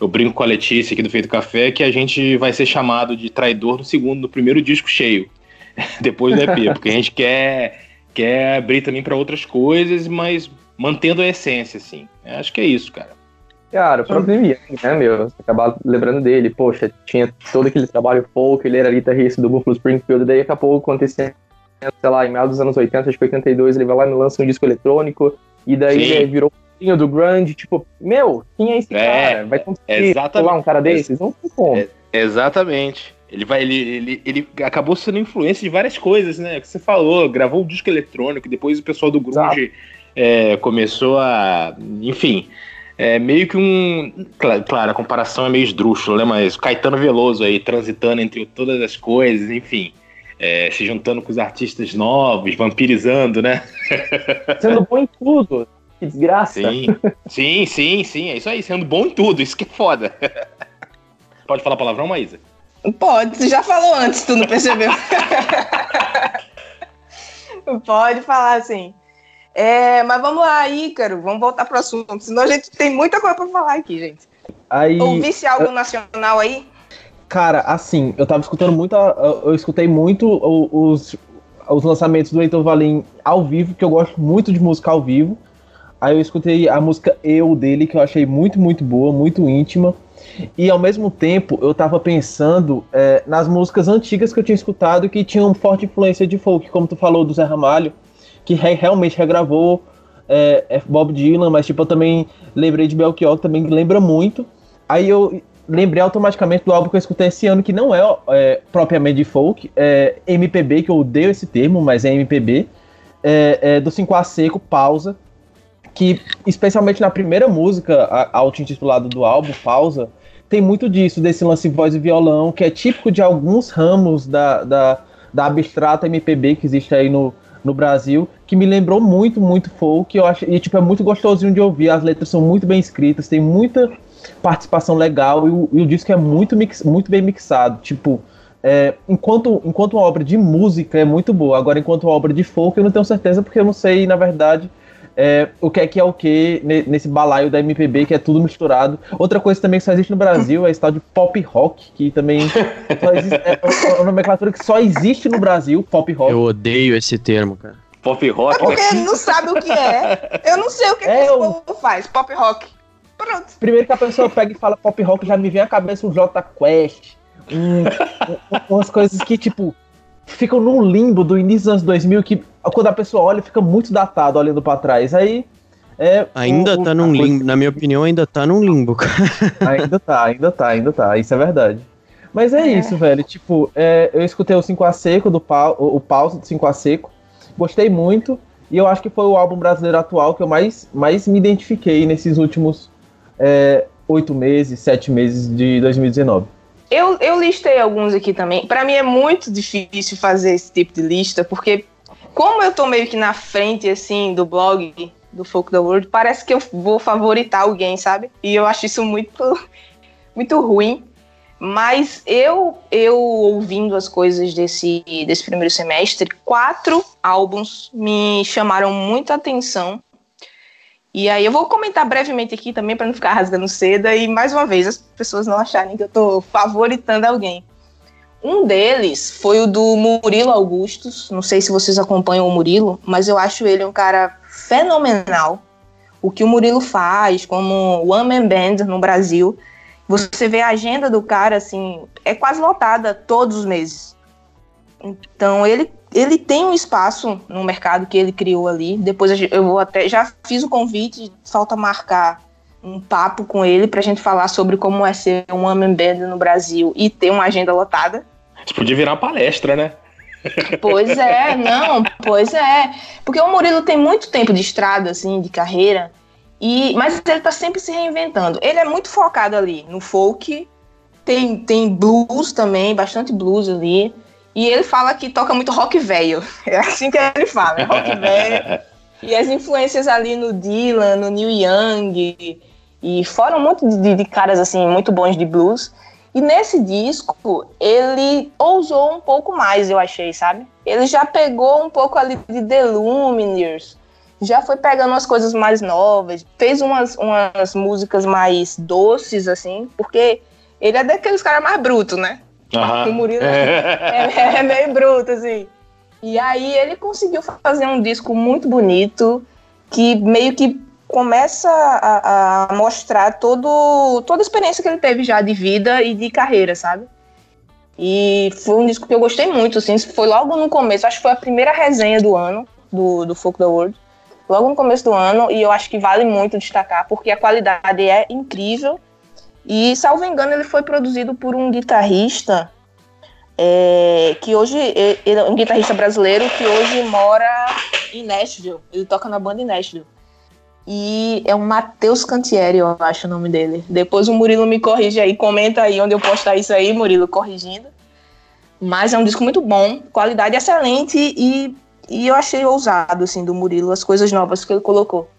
eu brinco com a Letícia aqui do Feito Café que a gente vai ser chamado de traidor no segundo, no primeiro disco cheio. depois do EP, porque a gente quer, quer abrir também para outras coisas, mas mantendo a essência, assim. Acho que é isso, cara. Cara, o próprio Young, né, meu? Você acabar lembrando dele, poxa, tinha todo aquele trabalho folk, ele era guitarrista do Buffalo Springfield, daí daqui a pouco acontecia, sei lá, em meados dos anos 80, acho que 82, ele vai lá e lança um disco eletrônico, e daí virou do grunge, tipo, meu, quem é esse é, cara? Vai conseguir lá um cara desses? Não tem como. É, exatamente. Ele vai, ele, ele, ele acabou sendo influência de várias coisas, né? Que você falou, gravou um disco eletrônico, depois o pessoal do grunge é, começou a, enfim, é meio que um. Claro, a comparação é meio esdrúxula, né? Mas Caetano Veloso aí transitando entre todas as coisas, enfim. É, se juntando com os artistas novos, vampirizando, né? Sendo bom em tudo. Que desgraça. Sim, sim, sim, sim. É isso aí, sendo bom em tudo, isso que é foda. Pode falar palavrão, Maísa? Pode, você já falou antes, tu não percebeu? Pode falar, sim. É, mas vamos lá, Ícaro, vamos voltar pro assunto, senão a gente tem muita coisa pra falar aqui, gente. Aí, Ouvisse algo eu... nacional aí? Cara, assim, eu tava escutando muito, eu escutei muito os, os lançamentos do Heitor Valim ao vivo, que eu gosto muito de música ao vivo. Aí eu escutei a música Eu dele, que eu achei muito, muito boa, muito íntima. E ao mesmo tempo eu tava pensando é, nas músicas antigas que eu tinha escutado que tinham forte influência de folk, como tu falou do Zé Ramalho que re realmente regravou é, é, Bob Dylan, mas tipo, eu também lembrei de Belchior, que também lembra muito. Aí eu lembrei automaticamente do álbum que eu escutei esse ano, que não é, é propriamente de folk, é MPB, que eu odeio esse termo, mas é MPB, é, é do 5A Seco, Pausa, que especialmente na primeira música, auto-intitulado do álbum, Pausa, tem muito disso, desse lance voz e violão, que é típico de alguns ramos da, da, da abstrata MPB que existe aí no, no Brasil, que me lembrou muito, muito folk. Eu acho, e tipo, é muito gostosinho de ouvir. As letras são muito bem escritas, tem muita participação legal e o, e o disco é muito, mix, muito bem mixado. Tipo, é, enquanto, enquanto uma obra de música é muito boa, agora enquanto uma obra de folk eu não tenho certeza porque eu não sei, na verdade, é, o que é que é o que nesse balaio da MPB, que é tudo misturado. Outra coisa também que só existe no Brasil é esse tal de pop rock, que também existe, é, é uma nomenclatura que só existe no Brasil, pop rock. Eu odeio esse termo, cara. Pop rock? É porque ele não sabe o que é. Eu não sei o que, é, que esse povo faz. Pop rock. Pronto. Primeiro que a pessoa pega e fala pop rock, já me vem à cabeça um J Quest. Um, um, umas coisas que, tipo, ficam num limbo do início dos anos 2000 que quando a pessoa olha fica muito datado olhando para trás. Aí é ainda o, tá num limbo, coisa... na minha opinião, ainda tá num limbo, cara. Ainda tá, ainda tá, ainda tá, isso é verdade. Mas é, é. isso, velho. Tipo, é, eu escutei o 5A Seco do pau, o, o pause do 5A Seco. Gostei muito. E eu acho que foi o álbum brasileiro atual que eu mais, mais me identifiquei nesses últimos é, oito meses, sete meses de 2019. Eu, eu listei alguns aqui também. Para mim é muito difícil fazer esse tipo de lista, porque como eu tô meio que na frente, assim, do blog do Folk the World, parece que eu vou favoritar alguém, sabe? E eu acho isso muito, muito ruim. Mas eu, eu ouvindo as coisas desse, desse primeiro semestre, quatro álbuns me chamaram muita atenção. E aí eu vou comentar brevemente aqui também para não ficar rasgando seda e mais uma vez as pessoas não acharem que eu estou favoritando alguém. Um deles foi o do Murilo Augustos. Não sei se vocês acompanham o Murilo, mas eu acho ele um cara fenomenal. O que o Murilo faz como One Man Band no Brasil. Você vê a agenda do cara, assim, é quase lotada todos os meses. Então ele ele tem um espaço no mercado que ele criou ali. Depois eu vou até. Já fiz o convite, falta marcar um papo com ele pra gente falar sobre como é ser um homem band no Brasil e ter uma agenda lotada. Isso podia virar palestra, né? Pois é, não, pois é. Porque o Murilo tem muito tempo de estrada, assim, de carreira, e mas ele tá sempre se reinventando. Ele é muito focado ali no folk, tem, tem blues também, bastante blues ali. E ele fala que toca muito rock velho. É assim que ele fala, é rock velho. E as influências ali no Dylan, no Neil Young, e fora um monte de, de, caras assim muito bons de blues. E nesse disco ele ousou um pouco mais, eu achei, sabe? Ele já pegou um pouco ali de The Lumineers, já foi pegando umas coisas mais novas, fez umas, umas músicas mais doces, assim, porque ele é daqueles caras mais brutos, né? Aham. O Murilo é, é meio bruto, assim. E aí ele conseguiu fazer um disco muito bonito, que meio que começa a, a mostrar todo, toda a experiência que ele teve já de vida e de carreira, sabe? E foi um disco que eu gostei muito, assim, foi logo no começo, acho que foi a primeira resenha do ano, do, do Folk the World, logo no começo do ano, e eu acho que vale muito destacar, porque a qualidade é incrível, e, salvo engano, ele foi produzido por um guitarrista é, que hoje ele é um guitarrista brasileiro que hoje mora em Nashville. Ele toca na banda em Nashville. E é o Matheus Cantieri, eu acho o nome dele. Depois o Murilo me corrige aí, comenta aí onde eu postar isso aí, Murilo, corrigindo. Mas é um disco muito bom, qualidade excelente e, e eu achei ousado, assim, do Murilo, as coisas novas que ele colocou.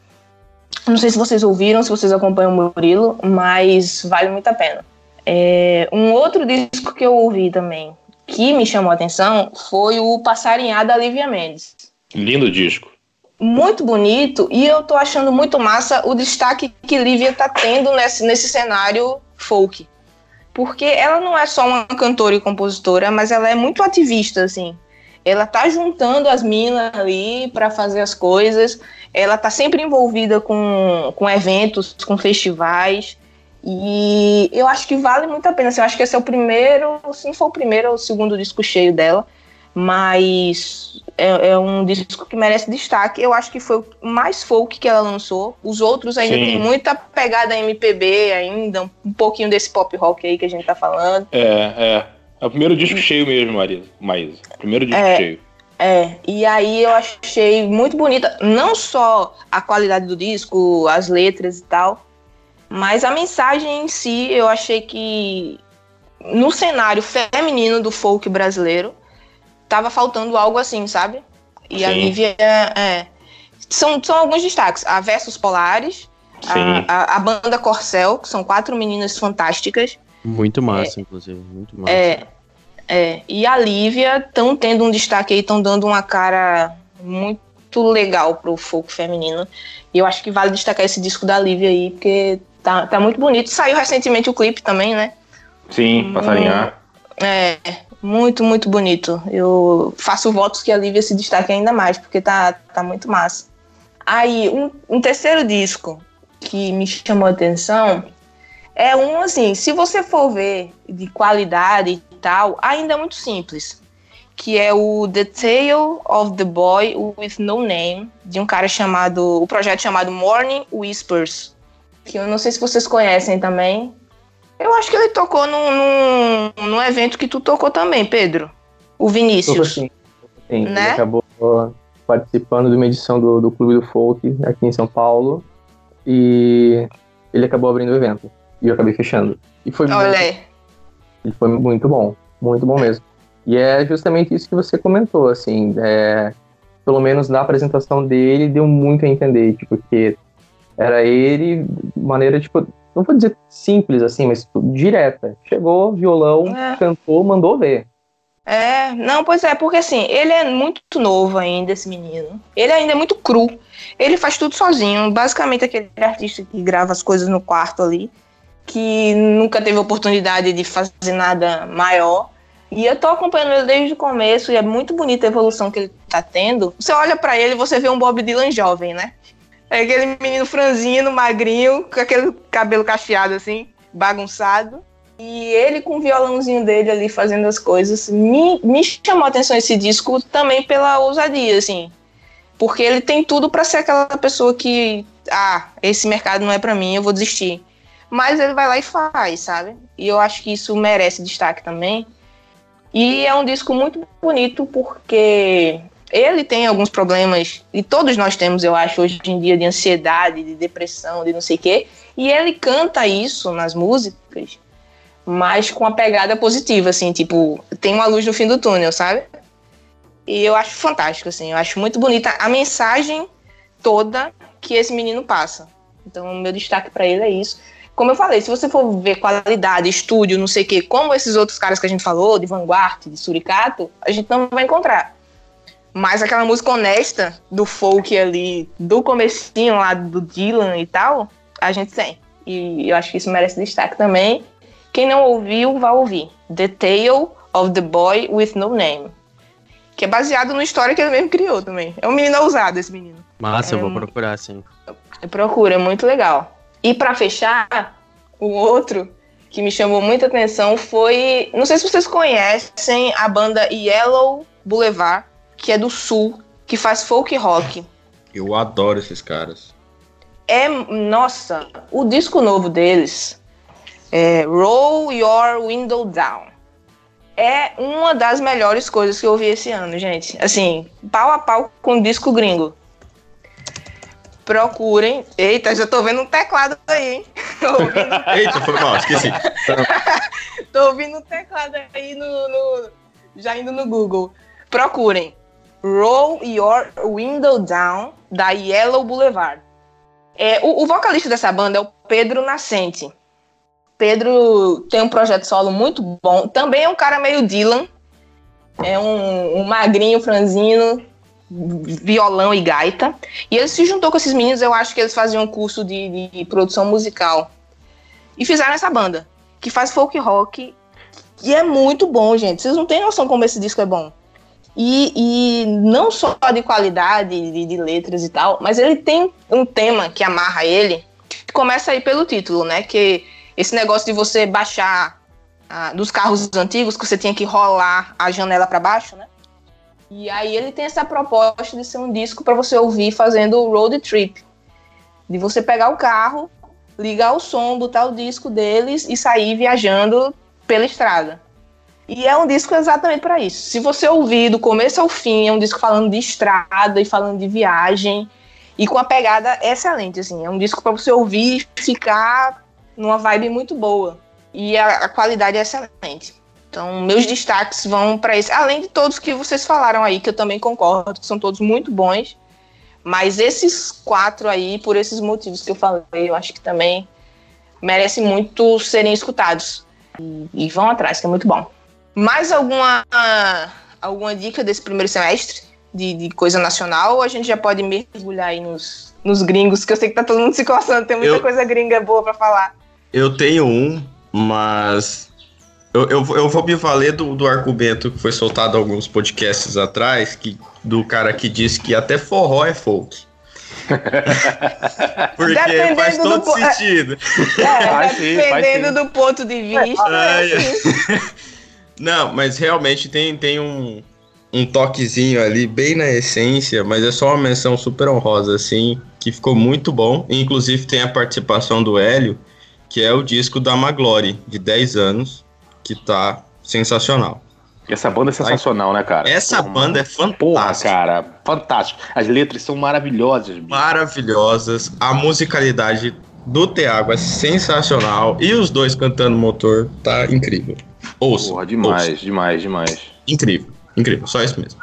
Não sei se vocês ouviram, se vocês acompanham o Murilo, mas vale muito a pena. É, um outro disco que eu ouvi também, que me chamou a atenção, foi o Passarinhar da Lívia Mendes. Lindo disco. Muito bonito, e eu tô achando muito massa o destaque que Lívia tá tendo nesse, nesse cenário folk. Porque ela não é só uma cantora e compositora, mas ela é muito ativista, assim. Ela tá juntando as minas ali para fazer as coisas. Ela tá sempre envolvida com, com eventos, com festivais. E eu acho que vale muito a pena. Assim, eu acho que esse é o primeiro, se não for o primeiro ou o segundo disco cheio dela. Mas é, é, um disco que merece destaque. Eu acho que foi o mais folk que ela lançou. Os outros ainda Sim. tem muita pegada MPB ainda, um pouquinho desse pop rock aí que a gente tá falando. É, é. É o primeiro disco cheio mesmo, Marisa. Maísa. Primeiro disco É. cheio. É, e aí eu achei muito bonita, não só a qualidade do disco, as letras e tal, mas a mensagem em si, eu achei que no cenário feminino do folk brasileiro, tava faltando algo assim, sabe? E a Sim. Lívia é. São, são alguns destaques. A Versus Polares, a, a, a banda Corcel, que são quatro meninas fantásticas. Muito massa, inclusive. Muito massa. É, é, e a Lívia estão tendo um destaque aí, estão dando uma cara muito legal pro folk feminino. E eu acho que vale destacar esse disco da Lívia aí, porque tá, tá muito bonito. Saiu recentemente o clipe também, né? Sim, passarinhar. É, muito, muito bonito. Eu faço votos que a Lívia se destaque ainda mais, porque tá, tá muito massa. Aí, um, um terceiro disco que me chamou a atenção é um assim, se você for ver de qualidade tal, ainda é muito simples. Que é o The Tale of the Boy with No Name, de um cara chamado. O projeto chamado Morning Whispers. Que eu não sei se vocês conhecem também. Eu acho que ele tocou num, num, num evento que tu tocou também, Pedro. O Vinícius. sim. Sim, ele Né? acabou participando de uma edição do, do Clube do Folk aqui em São Paulo e ele acabou abrindo o evento e eu acabei fechando. E foi, Olha muito, aí. E foi muito bom, muito bom mesmo. E é justamente isso que você comentou, assim, é, pelo menos na apresentação dele deu muito a entender, tipo, que era ele de maneira, tipo, não vou dizer simples assim, mas tipo, direta. Chegou, violão, É. cantou, mandou ver. É, não, pois é, porque assim, ele é muito novo ainda, esse menino. Ele ainda é muito cru. Ele faz tudo sozinho. Basicamente, aquele artista que grava as coisas no quarto ali, que nunca teve oportunidade de fazer nada maior. E eu tô acompanhando ele desde o começo e é muito bonita a evolução que ele tá tendo. Você olha pra ele você vê um Bob Dylan jovem, né? É aquele menino franzino, magrinho, com aquele cabelo cacheado assim, bagunçado. E ele com o violãozinho dele ali fazendo as coisas. Me, me chamou a atenção esse disco também pela ousadia, assim. Porque ele tem tudo pra ser aquela pessoa que, ah, esse mercado não é pra mim, eu vou desistir. Mas ele vai lá e faz, sabe? E eu acho que isso merece destaque também. E é um disco muito bonito porque ele tem alguns problemas, e todos nós temos, eu acho, hoje em dia, de ansiedade, de depressão, de não sei o quê. E ele canta isso nas músicas mas com a pegada positiva, assim, tipo, tem uma luz no fim do túnel, sabe? E eu acho fantástico, assim, eu acho muito bonita a mensagem toda que esse menino passa. Então, o meu destaque pra ele é isso. Como eu falei, se você for ver qualidade, estúdio, não sei o quê, como esses outros caras que a gente falou, de Vanguard, de Suricato, a gente não vai encontrar. Mas aquela música honesta do folk ali, do comecinho lá do Dylan e tal, a gente tem. E eu acho que isso merece destaque também Quem não ouviu, vá ouvir. The Tale of the Boy with No Name. Que é baseado numa história que ele mesmo criou também. É um menino ousado, esse menino. Massa, É eu vou um- procurar, sim. Procura, é muito legal. E pra fechar, o outro que me chamou muita atenção foi. Não sei se vocês conhecem a banda Yellow Boulevard, que é do sul, que faz folk rock. Eu adoro esses caras. É. Nossa, o disco novo deles é Roll Your Window Down. É uma das melhores coisas que eu ouvi esse ano, gente. Assim, pau a pau com o disco gringo. Procurem. Eita, já tô vendo um teclado aí, hein? Tô ouvindo, Eita, foi mal, esqueci. tô ouvindo um teclado aí no, no- Já indo no Google. Procurem. Roll Your Window Down, da Yellow Boulevard. É, o, o vocalista dessa banda é o Pedro Nascente. Pedro tem um projeto solo muito bom. Também é um cara meio Dylan. É um, um magrinho, franzino, violão e gaita. E ele se juntou com esses meninos, eu acho que eles faziam um curso de, de produção musical. E fizeram essa banda, que faz folk rock. E é muito bom, gente. Vocês não têm noção como esse disco é bom. E, e não só de qualidade, de, de letras e tal, mas ele tem um tema que amarra ele, que começa aí pelo título, né? Que esse negócio de você baixar ah, dos carros antigos, que você tinha que rolar a janela para baixo, né? E aí ele tem essa proposta de ser um disco para você ouvir fazendo road trip. De você pegar o carro, ligar o som, botar o disco deles e sair viajando pela estrada. E é um disco exatamente para isso. Se você ouvir do começo ao fim, é um disco falando de estrada e falando de viagem e com a pegada excelente, assim. É um disco para você ouvir e ficar numa vibe muito boa. E a, a qualidade é excelente. Então, meus destaques vão para esse, além de todos que vocês falaram aí, que eu também concordo, que são todos muito bons. Mas esses quatro aí, por esses motivos que eu falei, eu acho que também merecem muito serem escutados. E, e vão atrás, que é muito bom. Mais alguma, alguma dica desse primeiro semestre de, de coisa nacional? Ou a gente já pode mergulhar aí nos, nos gringos, que eu sei que tá todo mundo se coçando, tem muita Eu- coisa gringa boa para falar. Eu tenho um, mas. Eu, eu, vou- eu vou me valer do, do argumento que foi soltado alguns podcasts atrás, que, do cara que disse que até forró é folk. Porque Dependendo faz do todo é. sentido. É, faz dependendo sim. do ponto de vista. Ai, é. Não, mas realmente tem, tem um, um toquezinho ali, bem na essência, mas é só uma menção super honrosa, assim, que ficou muito bom. Inclusive tem a participação do Hélio, que é o disco da Maglory, de 10 anos, que tá sensacional. Essa banda é sensacional, né, cara? Essa Porra, banda é Porra, fantástica. cara, fantástico. As letras são maravilhosas, bicho. Maravilhosas, a musicalidade do Thiago é sensacional, e os dois cantando motor tá incrível. Ouça, Porra, demais, demais, demais. incrível, incrível, só isso mesmo.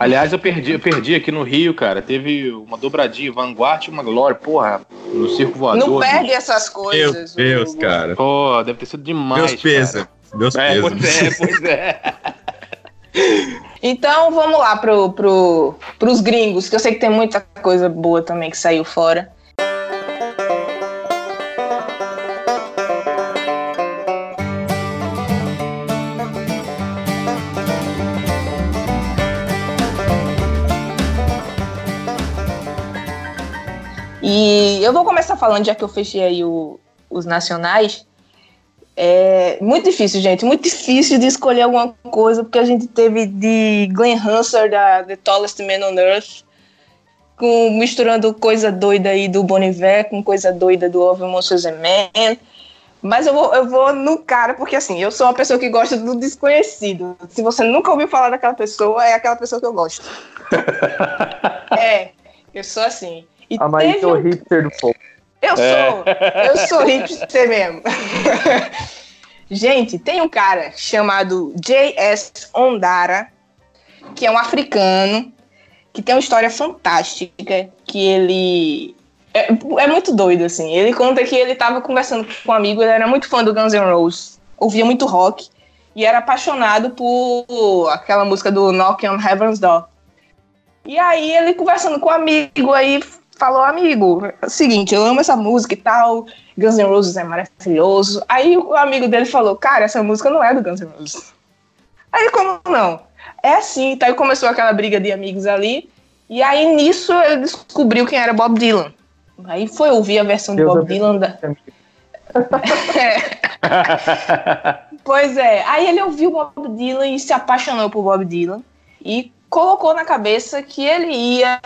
Aliás, eu perdi, eu perdi aqui no Rio, cara. Teve uma dobradinha, Vanguard e uma Glória, porra, no Circo Voador. Não bicho. perde essas Meu coisas. Deus, o- cara. Pô, deve ter sido demais. Meus pesos. Meus cara. É, pesos. pois é, pois é. Então vamos lá pro, pro, pros gringos, que eu sei que tem muita coisa boa também que saiu fora. E eu vou começar falando, já que eu fechei aí o- os nacionais. É muito difícil, gente. Muito difícil de escolher alguma coisa, porque a gente teve de Glenn Hansard, da The Tallest Man on Earth, com, misturando coisa doida aí do Bon Iver com coisa doida do Over Monsters and Men. Mas eu vou, eu vou no cara, porque assim, eu sou uma pessoa que gosta do desconhecido. Se você nunca ouviu falar daquela pessoa, é aquela pessoa que eu gosto. é, eu sou assim. E A Maísa é o hipster do povo. Eu sou, eu sou hipster mesmo. Gente, tem um cara chamado J.S. Ondara, que é um africano, que tem uma história fantástica, que ele... É, é muito doido, assim. Ele conta que ele tava conversando com um amigo, ele era muito fã do Guns N' Roses, ouvia muito rock, e era apaixonado por aquela música do Knock on Heaven's Door. E aí ele conversando com um amigo aí falou, amigo, é o seguinte, eu amo essa música e tal, Guns N' Roses é maravilhoso. Aí o amigo dele falou, cara, essa música não é do Guns N' Roses. Aí, como não? É assim, tá? Aí começou aquela briga de amigos ali, e aí nisso ele descobriu quem era Bob Dylan. Aí foi ouvir a versão de Deus Bob abençoe. Dylan da... Pois é, aí ele ouviu Bob Dylan e se apaixonou por Bob Dylan e colocou na cabeça que ele ia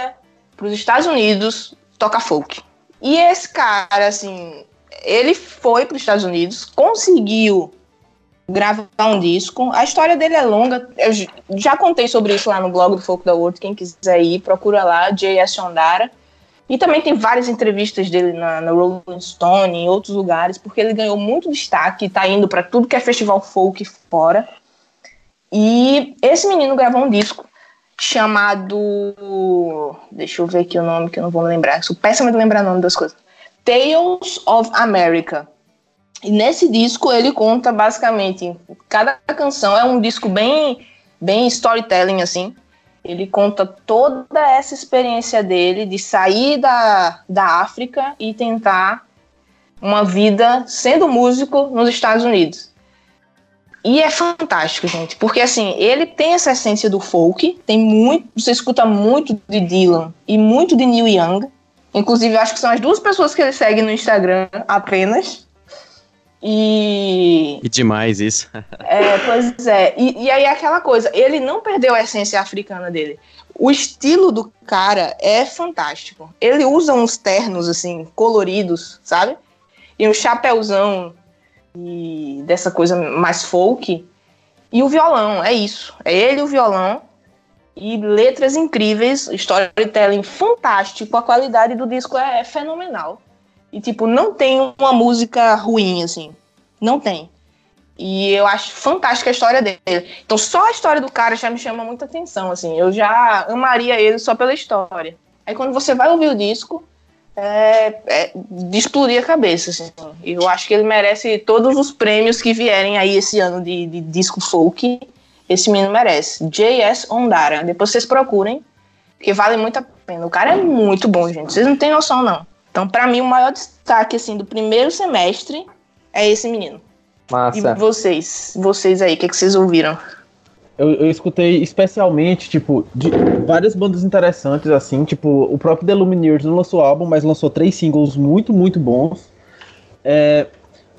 para os Estados Unidos tocar folk. E esse cara, assim, ele foi para os Estados Unidos, conseguiu gravar um disco. A história dele é longa, eu já contei sobre isso lá no blog do Folk da World. Quem quiser ir, procura lá, J.S. Ondara. E também tem várias entrevistas dele na, na Rolling Stone, em outros lugares, porque ele ganhou muito destaque, tá indo para tudo que é festival folk fora. E esse menino gravou um disco chamado. Deixa eu ver aqui o nome que eu não vou lembrar. Sou péssima de lembrar o nome das coisas. Tales of America. E nesse disco ele conta basicamente. Cada canção é um disco bem, bem storytelling, assim. Ele conta toda essa experiência dele de sair da, da África e tentar uma vida sendo músico nos Estados Unidos. E é fantástico, gente, porque assim, ele tem essa essência do folk, tem muito, você escuta muito de Dylan e muito de Neil Young. Inclusive, acho que são as duas pessoas que ele segue no Instagram apenas. E E demais isso. é, pois é. E, e aí é aquela coisa, ele não perdeu a essência africana dele. O estilo do cara é fantástico. Ele usa uns ternos, assim, coloridos, sabe? E um chapéuzão e dessa coisa mais folk. E o violão, é isso. É ele o violão. E letras incríveis, storytelling fantástico. A qualidade do disco é, é fenomenal. E, tipo, não tem uma música ruim, assim. Não tem. E eu acho fantástica a história dele. Então, só a história do cara já me chama muita atenção, assim. Eu já amaria ele só pela história. Aí, quando você vai ouvir o disco, é, é de explodir a cabeça, assim. Eu acho que ele merece todos os prêmios que vierem aí esse ano de, de disco folk. Esse menino merece. J.S. Ondara. Depois vocês procurem, porque vale muito a pena. O cara é muito bom, gente. Vocês não têm noção, não. Então, pra mim, o maior destaque, assim, do primeiro semestre é esse menino. E Massa. vocês? Vocês aí, o que, que vocês ouviram? Eu, eu escutei especialmente, tipo, de várias bandas interessantes, assim, tipo, o próprio The Lumineers não lançou álbum, mas lançou três singles muito, muito bons. É,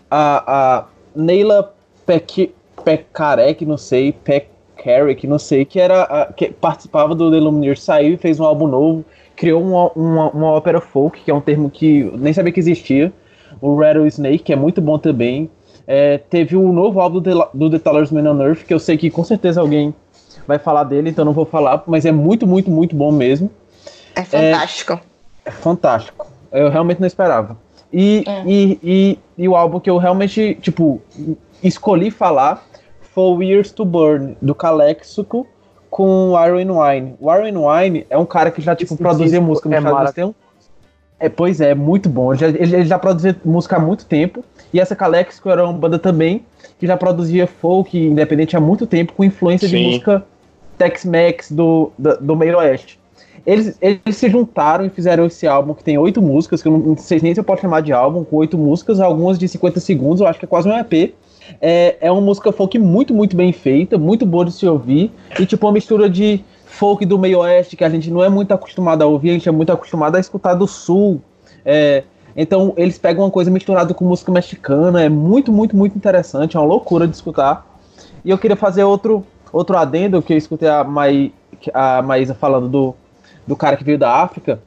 a, a Neila Pek, Pekarek, não sei, Pekarek, não sei, que era a, que participava do The Lumineers, saiu e fez um álbum novo, criou uma, uma, uma ópera folk, que é um termo que nem sabia que existia. O Rattlesnake, que é muito bom também. É, teve o novo álbum do The, do The Talisman on Earth, que eu sei que com certeza alguém vai falar dele, então não vou falar, mas é muito, muito, muito bom mesmo. É fantástico. É fantástico. Eu realmente não esperava. E, É. e, e, e o álbum que eu realmente, tipo, escolhi falar foi o Years to Burn, do Calexico, com o Iron Wine. O Iron Wine é um cara que já, tipo, Esse produzia música no é Estados Unidos. É, pois é, muito bom. Ele já, ele, ele já produzia música há muito tempo. E essa Calexico era uma banda também que já produzia folk independente há muito tempo, com influência de Sim. música Tex-Mex do, do, do meio oeste. Eles, eles se juntaram e fizeram esse álbum que tem oito músicas, que eu não, não sei nem se eu posso chamar de álbum, com oito músicas, algumas de 50 segundos, eu acho que é quase um EP. É, é uma música folk muito, muito bem feita, muito boa de se ouvir, e tipo uma mistura de folk do meio oeste, que a gente não é muito acostumado a ouvir, a gente é muito acostumado a escutar do sul. É, então eles pegam uma coisa misturada com música mexicana, é muito, muito, muito interessante, é uma loucura de escutar. E eu queria fazer outro, outro adendo, que eu escutei a, Mai, a Maísa falando do, do cara que veio da África.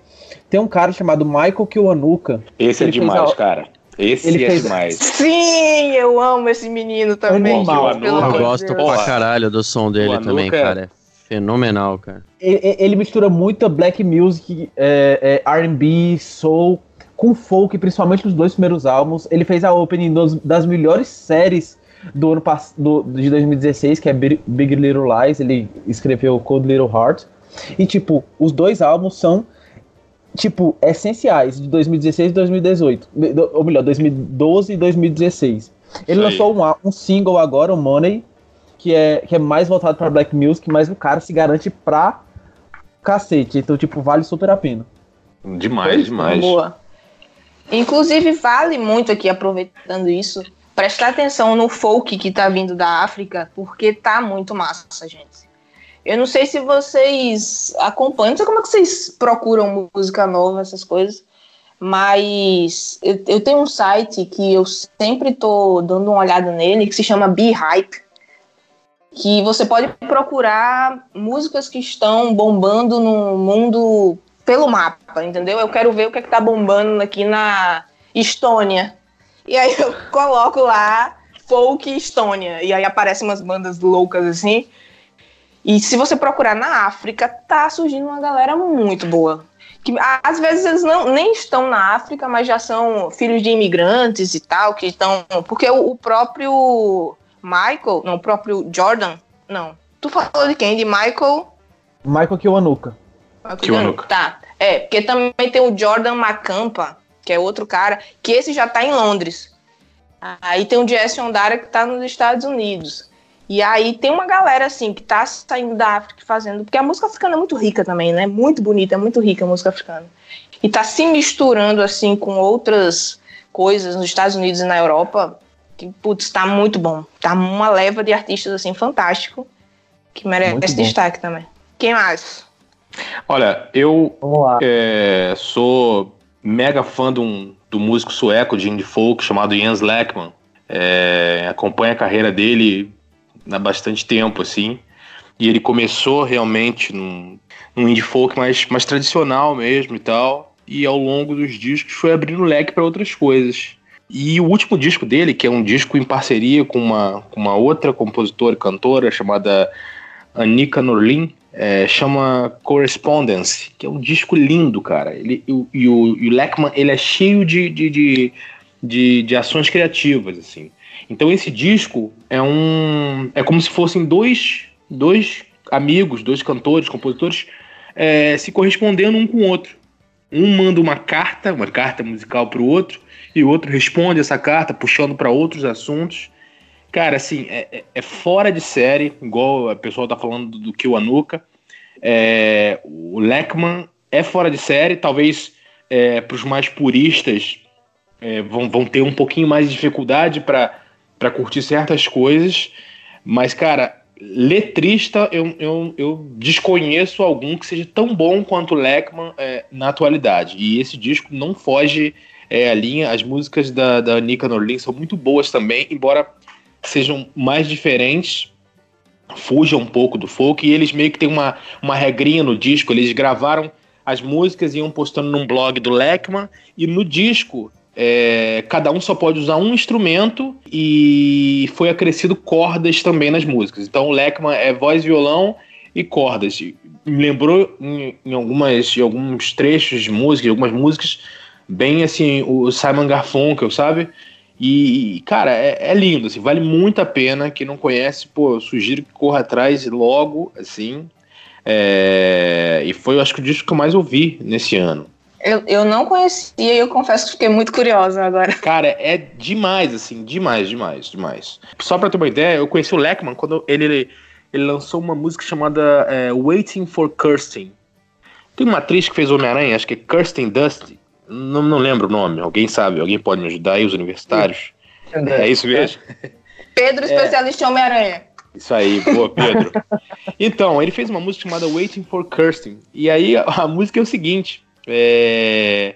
Tem um cara chamado Michael Kiwanuka. Esse é demais, a- cara. Esse Ele é fez- demais. Sim, eu amo esse menino também. Eu gosto Deus. pra caralho do som dele também, é- cara. Fenomenal, cara. Ele, ele mistura muita black music, é, é, R&B, soul, com folk, principalmente nos dois primeiros álbuns. Ele fez a opening dos- das melhores séries do ano pass- do, de 2016, que é Big, Big Little Lies. Ele escreveu Cold Little Heart. E, tipo, os dois álbuns são, tipo, essenciais de 2016 e 2018. Do- Ou melhor, 2012 e 2016. Ele Isso lançou um, um single agora, o Money, que é, que é mais voltado pra black music, mas o cara se garante pra cacete. Então, tipo, vale super a pena. Demais, demais. Boa. Inclusive, vale muito aqui, aproveitando isso, prestar atenção no folk que tá vindo da África, porque tá muito massa, gente. Eu não sei se vocês acompanham, não sei como é que vocês procuram música nova, essas coisas, mas eu, eu tenho um site que eu sempre tô dando uma olhada nele, que se chama Be Hype, que você pode procurar músicas que estão bombando no mundo pelo mapa, entendeu? Eu quero ver o que é que tá bombando aqui na Estônia. E aí eu coloco lá folk Estônia. E aí aparecem umas bandas loucas assim. E se você procurar na África, tá surgindo uma galera muito boa. Que às vezes eles não, nem estão na África, mas já são filhos de imigrantes e tal, que estão. Porque o, o próprio Michael, não, o próprio Jordan, não. Tu falou de quem? De Michael. Michael Kiwanuka. Kiwanuka. Tá. É, porque também tem o Jordan Macampa, que é outro cara, que esse já tá em Londres. Aí tem o Jesse Ondara que tá nos Estados Unidos. E aí tem uma galera assim que tá saindo da África fazendo, porque a música africana é muito rica também, né? Muito bonita, é muito rica a música africana. E tá se misturando assim com outras coisas nos Estados Unidos e na Europa, que putz, tá muito bom. Tá uma leva de artistas assim fantástico que merece destaque também. Quem mais? Olha, eu é, sou mega fã de um, do músico sueco de indie folk chamado Jens Lekman. É, acompanho a carreira dele há bastante tempo, assim. E ele começou realmente num, num indie folk mais, mais tradicional mesmo e tal. E ao longo dos discos foi abrindo leque para outras coisas. E o último disco dele, que é um disco em parceria com uma, com uma outra compositora e cantora chamada Anika Norlin, é, chama Correspondence, que é um disco lindo, cara. Ele, e, o, e o Leckman, ele é cheio de, de, de, de, de ações criativas, assim. Então esse disco é um. É como se fossem dois, dois amigos, dois cantores, compositores, é, se correspondendo um com o outro. Um manda uma carta, uma carta musical para o outro, e o outro responde essa carta, puxando para outros assuntos. Cara, assim, é, é, é, fora de série, igual a pessoa tá falando do, que o Anuka. É, o Leckman é fora de série, talvez é, para os mais puristas é, vão, vão ter um pouquinho mais de dificuldade para curtir certas coisas, mas, cara, letrista eu, eu, eu desconheço algum que seja tão bom quanto o Leckman é, na atualidade. E esse disco não foge é, a linha. As músicas da, da Nika Norlin são muito boas também, embora sejam mais diferentes, fujam um pouco do folk, e eles meio que têm uma, uma regrinha no disco, eles gravaram as músicas e iam postando num blog do Leckman, e no disco é, cada um só pode usar um instrumento e foi acrescido cordas também nas músicas. Então o Leckman é voz, violão e cordas. Me lembrou em, em, algumas, em alguns trechos de música, algumas músicas, bem assim, o Simon Garfunkel, sabe? E, cara, é, é, lindo, assim, vale muito a pena. Quem não conhece, pô, eu sugiro que corra atrás logo, assim. É, e foi, eu acho que o disco que eu mais ouvi nesse ano. Eu, eu não conhecia e eu confesso que fiquei muito curiosa agora. Cara, é demais, assim, demais, demais, demais. Só pra ter uma ideia, eu conheci o Leckman quando ele, ele, ele lançou uma música chamada é, Waiting for Kirsten. Tem uma atriz que fez Homem-Aranha, acho que é Kirsten Dusty. Não, não lembro o nome, alguém sabe, alguém pode me ajudar aí, os universitários? É isso mesmo? Pedro, é. especialista em Homem-Aranha. Isso aí, boa, Pedro. então, ele fez uma música chamada Waiting for Kirsten. E aí a, a música é o seguinte: é,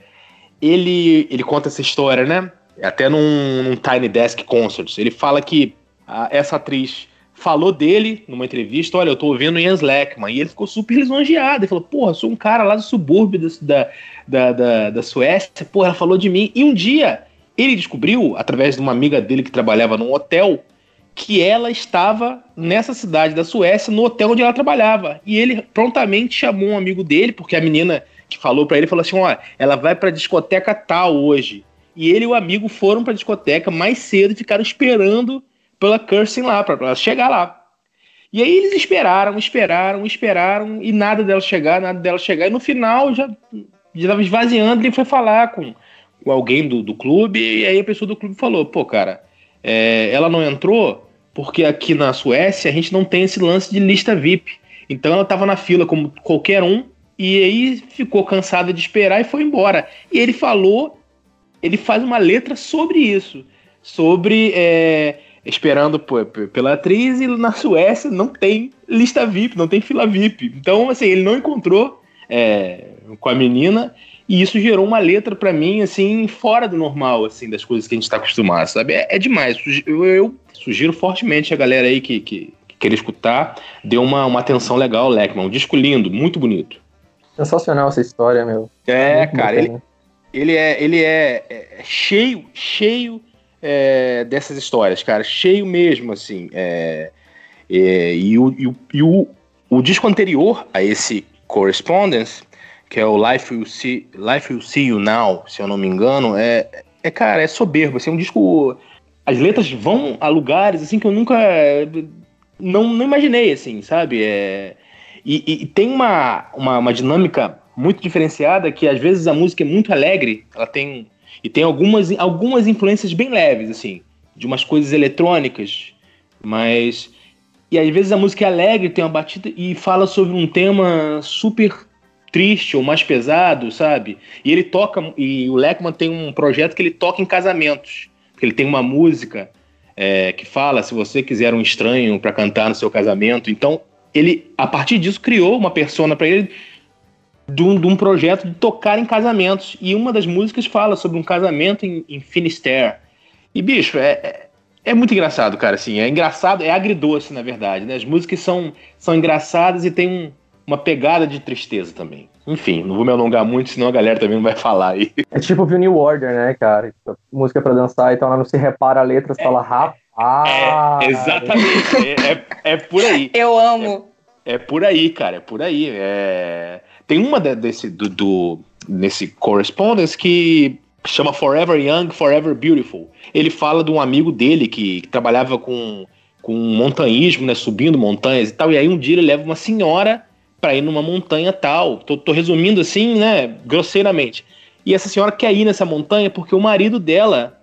ele, ele conta essa história, né? Até num, num Tiny Desk Concerts. Ele fala que a, essa atriz falou dele numa entrevista: Olha, eu tô ouvindo Jens Leckman. E ele ficou super lisonjeado. Ele falou: Porra, sou um cara lá do subúrbio da, da, da, da Suécia. Porra, ela falou de mim. E um dia ele descobriu, através de uma amiga dele que trabalhava num hotel, que ela estava nessa cidade da Suécia, no hotel onde ela trabalhava. E ele prontamente chamou um amigo dele, porque a menina que falou para ele falou assim: Ó, ela vai pra discoteca tal hoje. E ele e o amigo foram pra discoteca mais cedo e ficaram esperando pela Kirsten lá, pra ela chegar lá. E aí eles esperaram, esperaram, esperaram, e nada dela chegar, nada dela chegar. E no final já estava esvaziando, ele foi falar com, com alguém do, do clube, e aí a pessoa do clube falou: pô, cara, é, ela não entrou porque aqui na Suécia a gente não tem esse lance de lista VIP. Então ela estava na fila como qualquer um, e aí ficou cansada de esperar e foi embora. E ele falou, ele faz uma letra sobre isso, sobre é, esperando pô, pela atriz e na Suécia não tem lista VIP, não tem fila VIP. Então, assim, ele não encontrou é, com a menina e isso gerou uma letra para mim, assim, fora do normal, assim, das coisas que a gente tá acostumado, sabe? É, é demais. Eu, eu, sugiro fortemente a galera aí que, que, que queira escutar, dê uma, uma atenção legal, Leckman. Um disco lindo, muito bonito. Sensacional essa história, meu. É, muito cara, ele, ele, é, ele é, é cheio, cheio é, dessas histórias, cara. Cheio mesmo, assim. É, é, e o, e, o, e o, o disco anterior a esse Correspondence que é o Life Will See, Life Will See You Now, se eu não me engano, é, é cara, é soberbo. Assim, é um disco. As letras vão a lugares assim que eu nunca. Não, não imaginei, assim, sabe? É, e, e tem uma, uma, uma, dinâmica muito diferenciada que às vezes a música é muito alegre, ela tem. E tem algumas, algumas influências bem leves, assim, de umas coisas eletrônicas, mas. E às vezes a música é alegre, tem uma batida e fala sobre um tema super triste ou mais pesado, sabe? E ele toca, e o Leckman tem um projeto que ele toca em casamentos. Porque ele tem uma música é, que fala se você quiser um estranho para cantar no seu casamento. Então, ele, a partir disso, criou uma persona para ele de um, de um, projeto de tocar em casamentos. E uma das músicas fala sobre um casamento em, em Finisterre. E, bicho, é, é, é muito engraçado, cara, assim. É engraçado, é agridoce, na verdade. Né? As músicas são, são engraçadas e tem um, uma pegada de tristeza também. Enfim, não vou me alongar muito, senão a galera também não vai falar aí. É tipo o New Order, né, cara? Música pra dançar, então ela não se repara a letra, você é, fala rapaz. É, exatamente, é, é, é, por aí. Eu amo. É, é, por aí, cara, é por aí. É... Tem uma desse, do, do, nesse correspondence que chama Forever Young, Forever Beautiful. Ele fala de um amigo dele que, que trabalhava com, com montanhismo, né, subindo montanhas e tal, e aí um dia ele leva uma senhora para ir numa montanha tal. Tô, tô, resumindo assim, né, grosseiramente. E essa senhora quer ir nessa montanha porque o marido dela,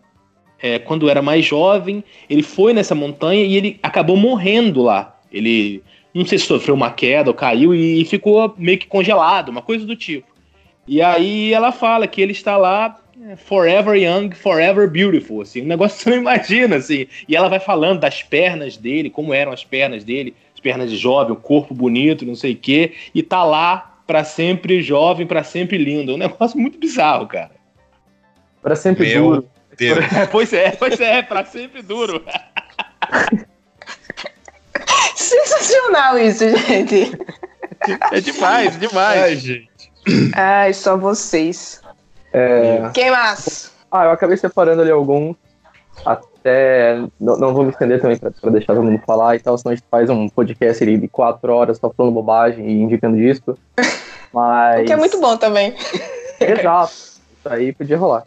é, quando era mais jovem, ele foi nessa montanha e ele acabou morrendo lá. Ele, não sei se sofreu uma queda ou caiu e ficou meio que congelado, uma coisa do tipo. E aí ela fala que ele está lá é, forever young, forever beautiful, assim, um negócio que você não imagina, assim. E ela vai falando das pernas dele, como eram as pernas dele, pernas de jovem, o corpo bonito, não sei o quê, e tá lá para sempre jovem, para sempre lindo. É um negócio muito bizarro, cara. Para sempre Meu duro. Deus. pois é, pois é, para sempre duro. Sensacional isso, gente. É demais, demais. Ai, gente. Ai, só vocês. É... Quem mais? Ah, eu acabei separando ali alguns até. Não, não vou me estender também para deixar todo mundo falar e tal, senão a gente faz um podcast de quatro horas só falando bobagem e indicando disco. Mas. O que é muito bom também. Exato. Isso aí podia rolar.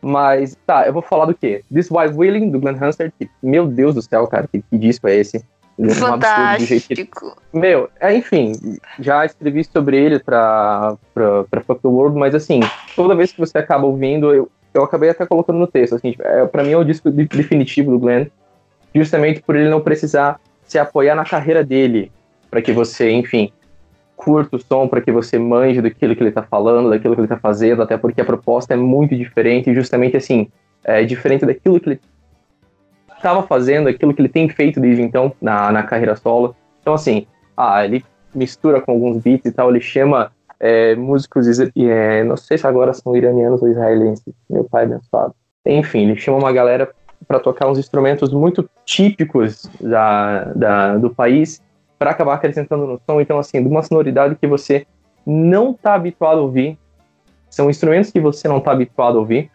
Mas, tá, eu vou falar do quê? This Wild Willing, do Glenn Hansard, que, meu Deus do céu, cara, que, que disco é esse? É Fantástico. Meu, é, enfim, já escrevi sobre ele pra, pra, pra Fuck the World, mas assim, toda vez que você acaba ouvindo, eu, eu acabei até colocando no texto, assim, é, para mim é o disco definitivo do Glenn, justamente por ele não precisar se apoiar na carreira dele, para que você, enfim, curta o som, para que você manje daquilo que ele tá falando, daquilo que ele tá fazendo, até porque a proposta é muito diferente, justamente assim, é diferente daquilo que ele estava fazendo, aquilo que ele tem feito desde então na, na carreira solo. Então, assim, ah, ele mistura com alguns beats e tal, ele chama é, músicos, é, não sei se agora são iranianos ou israelenses, meu pai abençoado. Enfim, ele chama uma galera para tocar uns instrumentos muito típicos da, da do país para acabar acrescentando no som. Então, assim, de uma sonoridade que você não está habituado a ouvir, são instrumentos que você não está habituado a ouvir,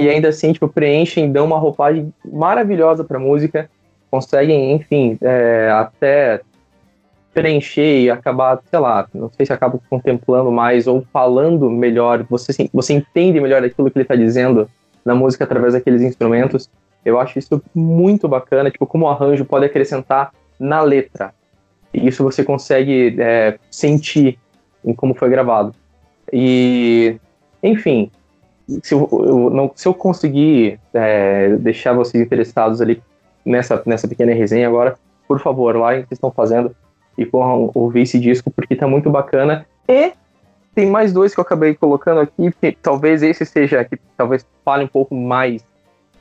e ainda assim, tipo, preenchem, dão uma roupagem maravilhosa para música, conseguem, enfim, é, até preencher e acabar, sei lá, não sei se acaba contemplando mais ou falando melhor, você, você entende melhor aquilo que ele está dizendo na música através daqueles instrumentos. Eu acho isso muito bacana, tipo, como o arranjo pode acrescentar na letra. E isso você consegue é, sentir em como foi gravado. E, enfim, se eu, eu não, se eu conseguir é, deixar vocês interessados ali nessa, nessa pequena resenha agora, por favor, lá que vocês estão fazendo, e corram ouvir esse disco porque tá muito bacana. E tem mais dois que eu acabei colocando aqui, que talvez esse seja, que talvez fale um pouco mais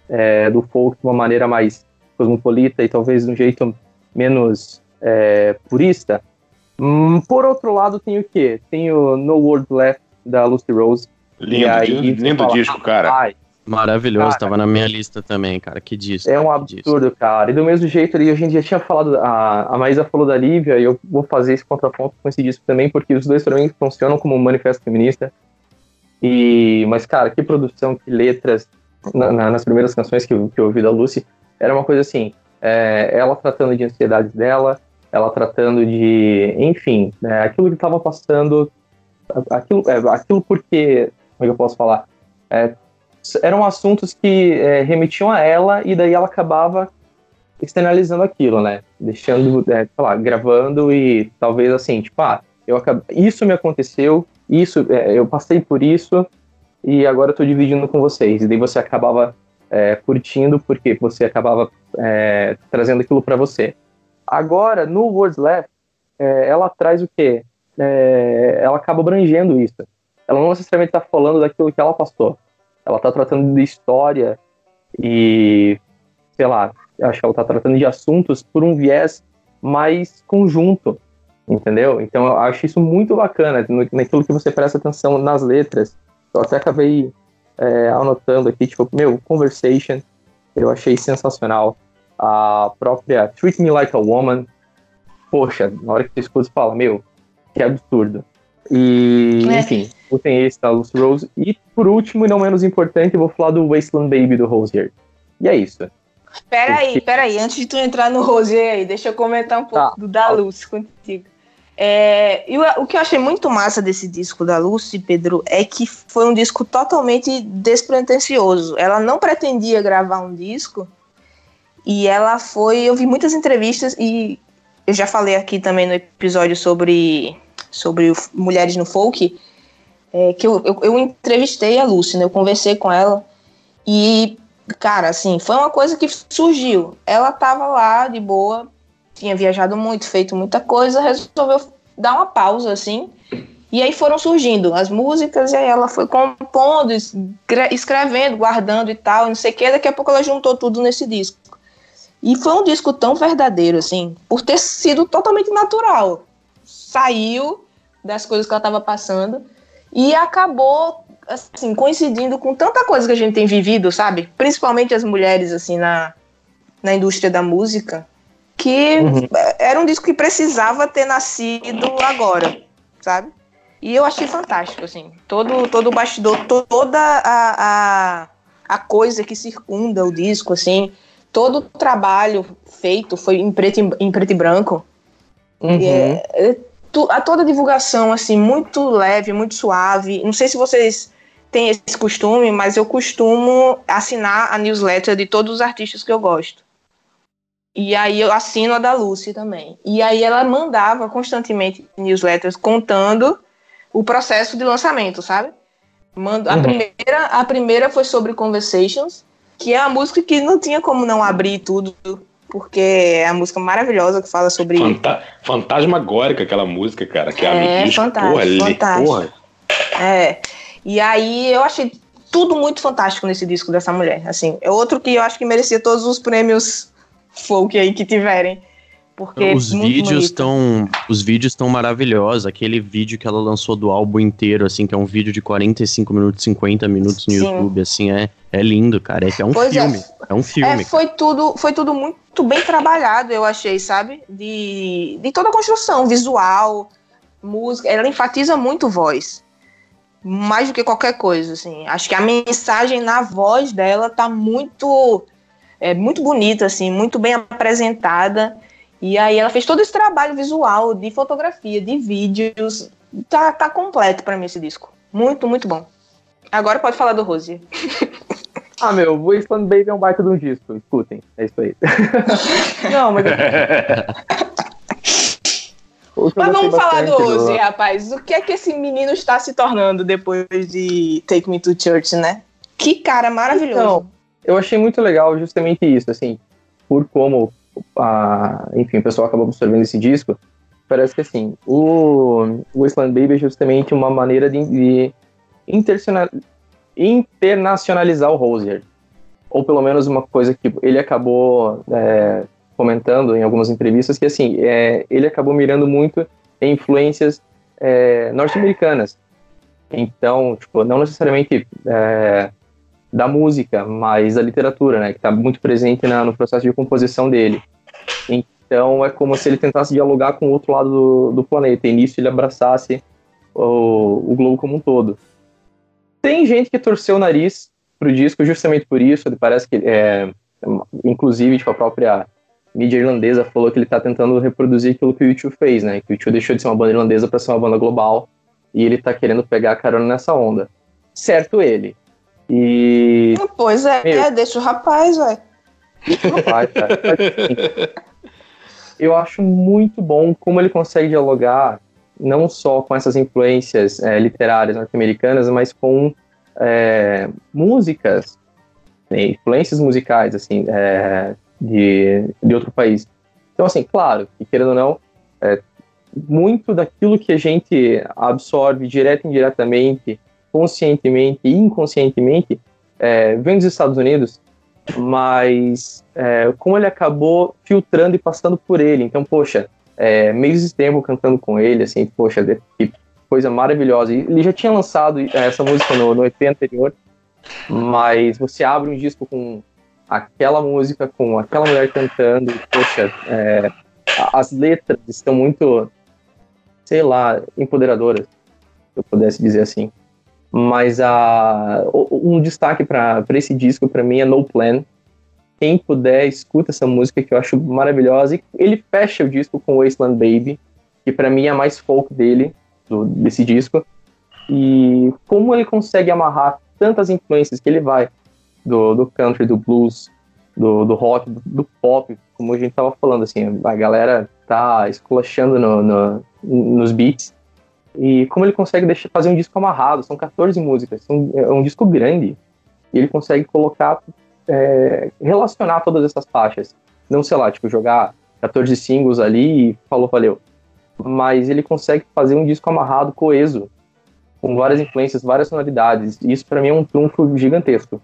é, do folk de uma maneira mais cosmopolita e talvez de um jeito menos é, purista. Hum, por outro lado, tem o quê? Tem o No Word Left, da Lucy Rose. Lindo, aí lindo, fala, disco, cara. "Ai, Maravilhoso, Cara. tava na minha lista também, cara. Que disco. É um absurdo, cara. E do mesmo jeito ali, a gente já tinha falado, a, a Maísa falou da Lívia, e eu vou fazer esse contraponto com esse disco também, porque os dois pra mim funcionam como um manifesto feminista. E, mas, cara, que produção, que letras na- na- nas primeiras canções que eu, que eu ouvi da Lucy, era uma coisa assim, é, ela tratando de ansiedades dela, ela tratando de, enfim, né, aquilo que estava passando, aquilo, é, aquilo porque, como é que eu posso falar? É, eram assuntos que é, remetiam a ela e daí ela acabava externalizando aquilo, né? Deixando, é, sei lá, gravando e talvez assim, tipo, ah, eu acab... isso me aconteceu, isso, é, eu passei por isso e agora eu tô dividindo com vocês. E daí você acabava é, curtindo porque você acabava é, trazendo aquilo para você. Agora, no Words Left, é, ela traz o quê? É, ela acaba abrangendo isso. Ela não necessariamente está falando daquilo que ela passou. Ela está tratando de história e, sei lá, acho que ela está tratando de assuntos por um viés mais conjunto, entendeu? Então eu acho isso muito bacana, naquilo que você presta atenção nas letras. Eu até acabei é, anotando aqui, tipo, meu, Conversation, eu achei sensacional. A própria Treat Me Like a Woman, poxa, na hora que você escuta, você fala, meu, que absurdo. E, É. enfim, escutem esse da Lucy Rose. E, por último, e não menos importante, eu vou falar do Wasteland Baby do Rosier. E é isso. Peraí, peraí, antes de tu entrar no Rosier aí, deixa eu comentar um pouco Tá. do da Lucy contigo. É, e o, que eu achei muito massa desse disco da Lucy, Pedro, é que foi um disco totalmente despretensioso. Ela não pretendia gravar um disco e ela foi. Eu vi muitas entrevistas e eu já falei aqui também no episódio sobre, sobre Mulheres no Folk, é, que eu, eu, eu entrevistei a Lucy, né? Eu conversei com ela e cara, assim, foi uma coisa que surgiu. Ela tava lá de boa, tinha viajado muito, feito muita coisa, resolveu dar uma pausa, assim. E aí foram surgindo as músicas, e aí ela foi compondo, escre- escrevendo, guardando e tal, não sei o que. Daqui a pouco ela juntou tudo nesse disco. E foi um disco tão verdadeiro, assim, por ter sido totalmente natural. Saiu das coisas que ela estava passando e acabou assim, coincidindo com tanta coisa que a gente tem vivido, sabe? Principalmente as mulheres, assim, na, na indústria da música, que Uhum. era um disco que precisava ter nascido agora, sabe? E eu achei fantástico, assim, todo, todo o bastidor, to- toda a, a, a coisa que circunda o disco, assim, todo o trabalho feito foi em preto, e- em preto e branco, Uhum. e é- a toda a divulgação, assim, muito leve, muito suave. Não sei se vocês têm esse costume, mas eu costumo assinar a newsletter de todos os artistas que eu gosto. E aí eu assino a da Lucy também. E aí ela mandava constantemente newsletters contando o processo de lançamento, sabe? Mando, a, Uhum. primeira, a primeira foi sobre Conversations, que é a música que não tinha como não abrir tudo, porque é a música maravilhosa que fala sobre Fanta fantasmagórica aquela música, cara. Que É, disco, fantástico, porra, fantástico. porra. É. E aí eu achei tudo muito fantástico nesse disco dessa mulher. Assim, é outro que eu acho que merecia todos os prêmios folk aí que tiverem. Porque Os é vídeos estão os vídeos estão maravilhosos. Aquele vídeo que ela lançou do álbum inteiro, assim, que é um vídeo de 45 minutos, 50 minutos no Sim. YouTube, assim, é, é lindo, cara. É que é um Pois é. filme. É, um filme. É, foi tudo, foi tudo muito bem trabalhado, eu achei, sabe? De, de toda a construção, visual, música. Ela enfatiza muito voz. Mais do que qualquer coisa, assim. Acho que a mensagem na voz dela tá muito é muito bonita, assim, muito bem apresentada. E aí ela fez todo esse trabalho visual, de fotografia, de vídeos. Tá, tá completo pra mim esse disco. Muito, muito bom. Agora pode falar do Rose. Ah, meu, Wasteland Baby é um baita de um disco, escutem, é isso aí. Não, mas... O Mas vamos falar do Rose, rapaz. O que é que esse menino está se tornando depois de Take Me to Church, né? Que cara maravilhoso. Então, eu achei muito legal justamente isso, assim, por como, a, enfim, o pessoal acabou absorvendo esse disco, parece que assim, o Wasteland Baby é justamente uma maneira de, de internacionalizar o Rosier. Ou pelo menos uma coisa que ele acabou é, comentando em algumas entrevistas, que assim, é, ele acabou mirando muito em influências é, norte-americanas. Então, tipo, não necessariamente é, da música, mas da literatura, né, que está muito presente na, no processo de composição dele. Então, é como se ele tentasse dialogar com o outro lado do, do planeta, e nisso ele abraçasse o, o globo como um todo. Tem gente que torceu o nariz pro disco justamente por isso, parece que, é, inclusive, tipo, a própria mídia irlandesa falou que ele está tentando reproduzir aquilo que o YouTube fez, né, que o YouTube deixou de ser uma banda irlandesa para ser uma banda global, e ele está querendo pegar a carona nessa onda. Certo ele, e. Pois é, meu, é deixa o rapaz, velho. Rapaz, cara. Eu acho muito bom como ele consegue dialogar não só com essas influências é, literárias norte-americanas, mas com é, músicas, né, influências musicais, assim, é, de, de outro país. Então, assim, claro, que querendo ou não, é, muito daquilo que a gente absorve direto e indiretamente conscientemente e inconscientemente, é, vem dos Estados Unidos, mas é, como ele acabou filtrando e passando por ele. Então, poxa, é, meses de tempo cantando com ele, assim, poxa, que coisa maravilhosa. ele já tinha lançado é, essa música no, no EP anterior, mas você abre um disco com aquela música, com aquela mulher cantando, e, poxa, é, as letras estão muito, sei lá, empoderadoras, se eu pudesse dizer assim. Mas a, um destaque para esse disco, para mim, é No Plan. Quem puder, escuta essa música que eu acho maravilhosa. E ele fecha o disco com Wasteland Baby, que para mim é a mais folk dele, do, desse disco. E como ele consegue amarrar tantas influências que ele vai do, do country, do blues, do, do rock, do, do, pop, como a gente tava falando, assim, a galera tá esculachando no, no, nos beats, e como ele consegue deixar, fazer um disco amarrado, são 14 músicas, são, é um disco grande, e ele consegue colocar, é, relacionar todas essas faixas. Não, sei lá, tipo, jogar 14 singles ali e falou, valeu. Mas ele consegue fazer um disco amarrado, coeso, com várias influências, várias sonoridades. E isso para mim é um trunfo gigantesco.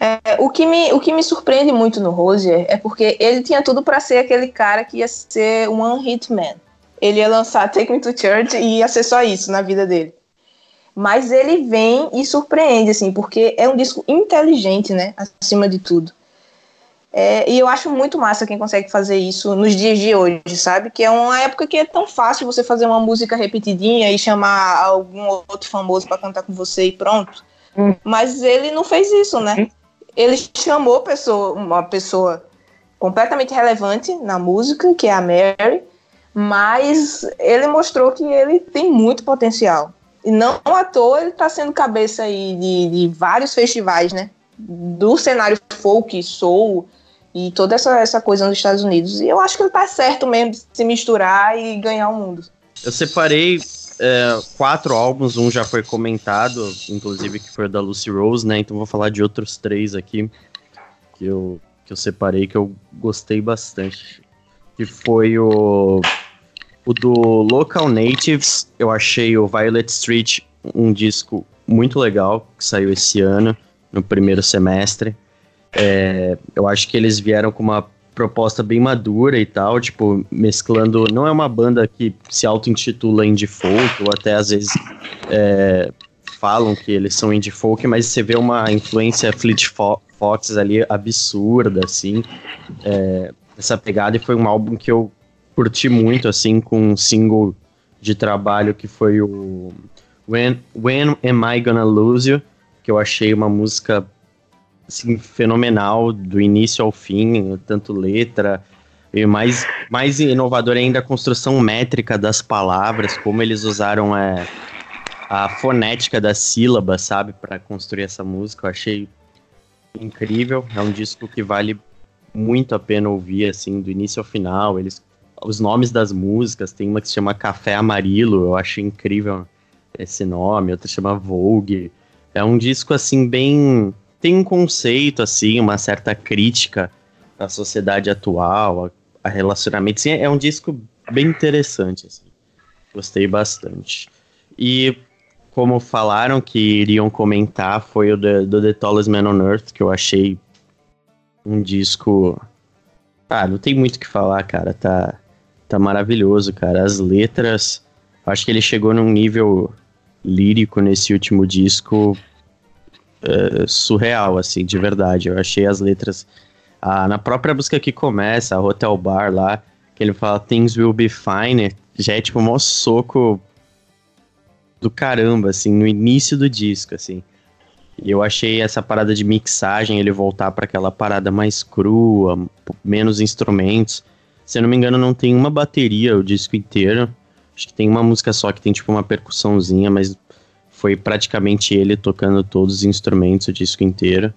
É, o, que me, o que me surpreende muito no Rosier é porque ele tinha tudo para ser aquele cara que ia ser um one hit man ele ia lançar Take Me to Church e ia ser só isso na vida dele. Mas ele vem e surpreende, assim, porque é um disco inteligente, né? Acima de tudo. É, e eu acho muito massa quem consegue fazer isso nos dias de hoje, sabe? Que é uma época que é tão fácil você fazer uma música repetidinha e chamar algum outro famoso para cantar com você e pronto. Hum. Mas ele não fez isso, né? Hum. Ele chamou pessoa, uma pessoa completamente relevante na música, que é a Mary, mas ele mostrou que ele tem muito potencial. E não à toa ele está sendo cabeça aí de, de, vários festivais, né? Do cenário folk, soul e toda essa, essa coisa nos Estados Unidos. E eu acho que ele tá certo mesmo de se misturar e ganhar o mundo. Eu separei é, quatro álbuns, um já foi comentado, inclusive que foi da Lucy Rose, né? Então vou falar de outros três aqui que eu, que eu separei que eu gostei bastante que foi o, o do Local Natives. Eu achei o Violet Street um disco muito legal, que saiu esse ano, no primeiro semestre. É, eu acho que eles vieram com uma proposta bem madura e tal, tipo, mesclando. Não é uma banda que se auto-intitula indie folk, ou até às vezes é, falam que eles são indie folk, mas você vê uma influência Fleet Foxes ali absurda, assim. É, essa pegada e foi um álbum que eu curti muito, assim, com um single de trabalho que foi o When, When Am I Gonna Lose You, que eu achei uma música assim, fenomenal, do início ao fim, tanto letra, e mais, mais inovador ainda a construção métrica das palavras, como eles usaram é, a fonética das sílabas, sabe, para construir essa música. Eu achei incrível. É um disco que vale muito a pena ouvir, assim, do início ao final. Eles, os nomes das músicas, tem uma que se chama Café Amarilo, eu acho incrível esse nome, outra chama Vogue. É um disco, assim, bem. Tem um conceito, assim, uma certa crítica à sociedade atual, a, a relacionamentos. É um disco bem interessante, assim. Gostei bastante. E como falaram que iriam comentar, foi o The, do The Tallest Man on Earth, que eu achei um disco. Ah, não tem muito o que falar, cara. Tá, tá maravilhoso, cara. As letras. Acho que ele chegou num nível lírico nesse último disco é, surreal, assim, de verdade. Eu achei as letras. Ah, na própria música que começa, a Hotel Bar lá, que ele fala Things Will Be Fine, já é tipo um soco do caramba, assim, no início do disco, assim. E eu achei essa parada de mixagem, ele voltar para aquela parada mais crua, menos instrumentos. Se eu não me engano, não tem uma bateria o disco inteiro. Acho que tem uma música só que tem tipo uma percussãozinha, mas foi praticamente ele tocando todos os instrumentos o disco inteiro.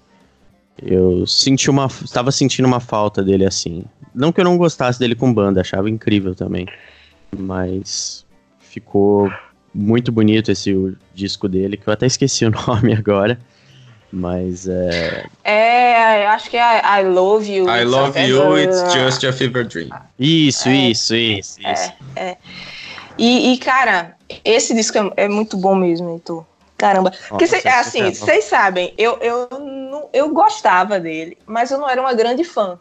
Eu senti uma. Estava sentindo uma falta dele assim. Não que eu não gostasse dele com banda, achava incrível também. Mas ficou muito bonito esse disco dele, que eu até esqueci o nome agora. Mas é. É, acho que é I Love You. I Love You, It's Just a Fever Dream. Isso, é, isso, isso, é, isso. É. E, e, cara, esse disco é, é muito bom mesmo, Heitor. Caramba. Porque, cê, assim, vocês sabem, eu, eu, não, eu gostava dele, mas eu não era uma grande fã.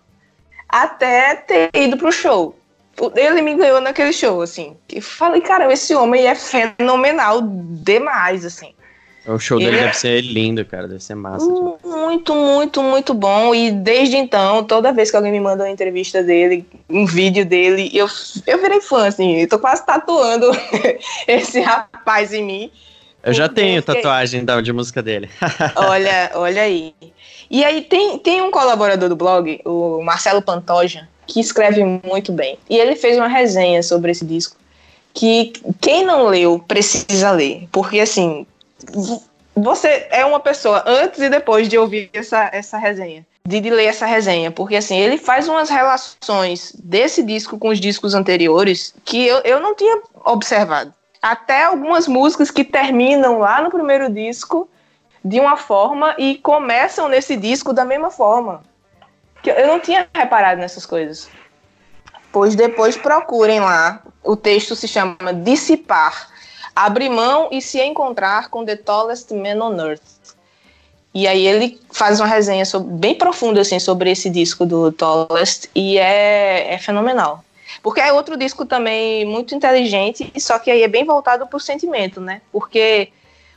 Até ter ido pro show. Ele me ganhou naquele show, assim. Que falei, cara, esse homem é fenomenal demais, assim. O show dele ele deve é... ser lindo, cara, deve ser massa. Tipo. Muito, muito, muito bom. E desde então, toda vez que alguém me manda uma entrevista dele, um vídeo dele, eu, eu virei fã, assim. Eu tô quase tatuando esse rapaz em mim. Eu já tenho tatuagem da, de música dele. olha, olha aí. E aí tem, tem um colaborador do blog, o Marcelo Pantoja, que escreve muito bem. E ele fez uma resenha sobre esse disco que quem não leu precisa ler, porque assim, você é uma pessoa antes e depois de ouvir essa, essa resenha, de, de ler essa resenha, porque assim, ele faz umas relações desse disco com os discos anteriores que eu, eu não tinha observado. Até algumas músicas que terminam lá no primeiro disco de uma forma e começam nesse disco da mesma forma que eu não tinha reparado nessas coisas. Pois depois procurem lá. O texto se chama Dissipar. Abrir mão e se encontrar com The Tallest Man on Earth. E aí ele faz uma resenha sobre, bem profunda assim, sobre esse disco do Tallest e é, é fenomenal. Porque é outro disco também muito inteligente, só que aí é bem voltado para o sentimento, né? Porque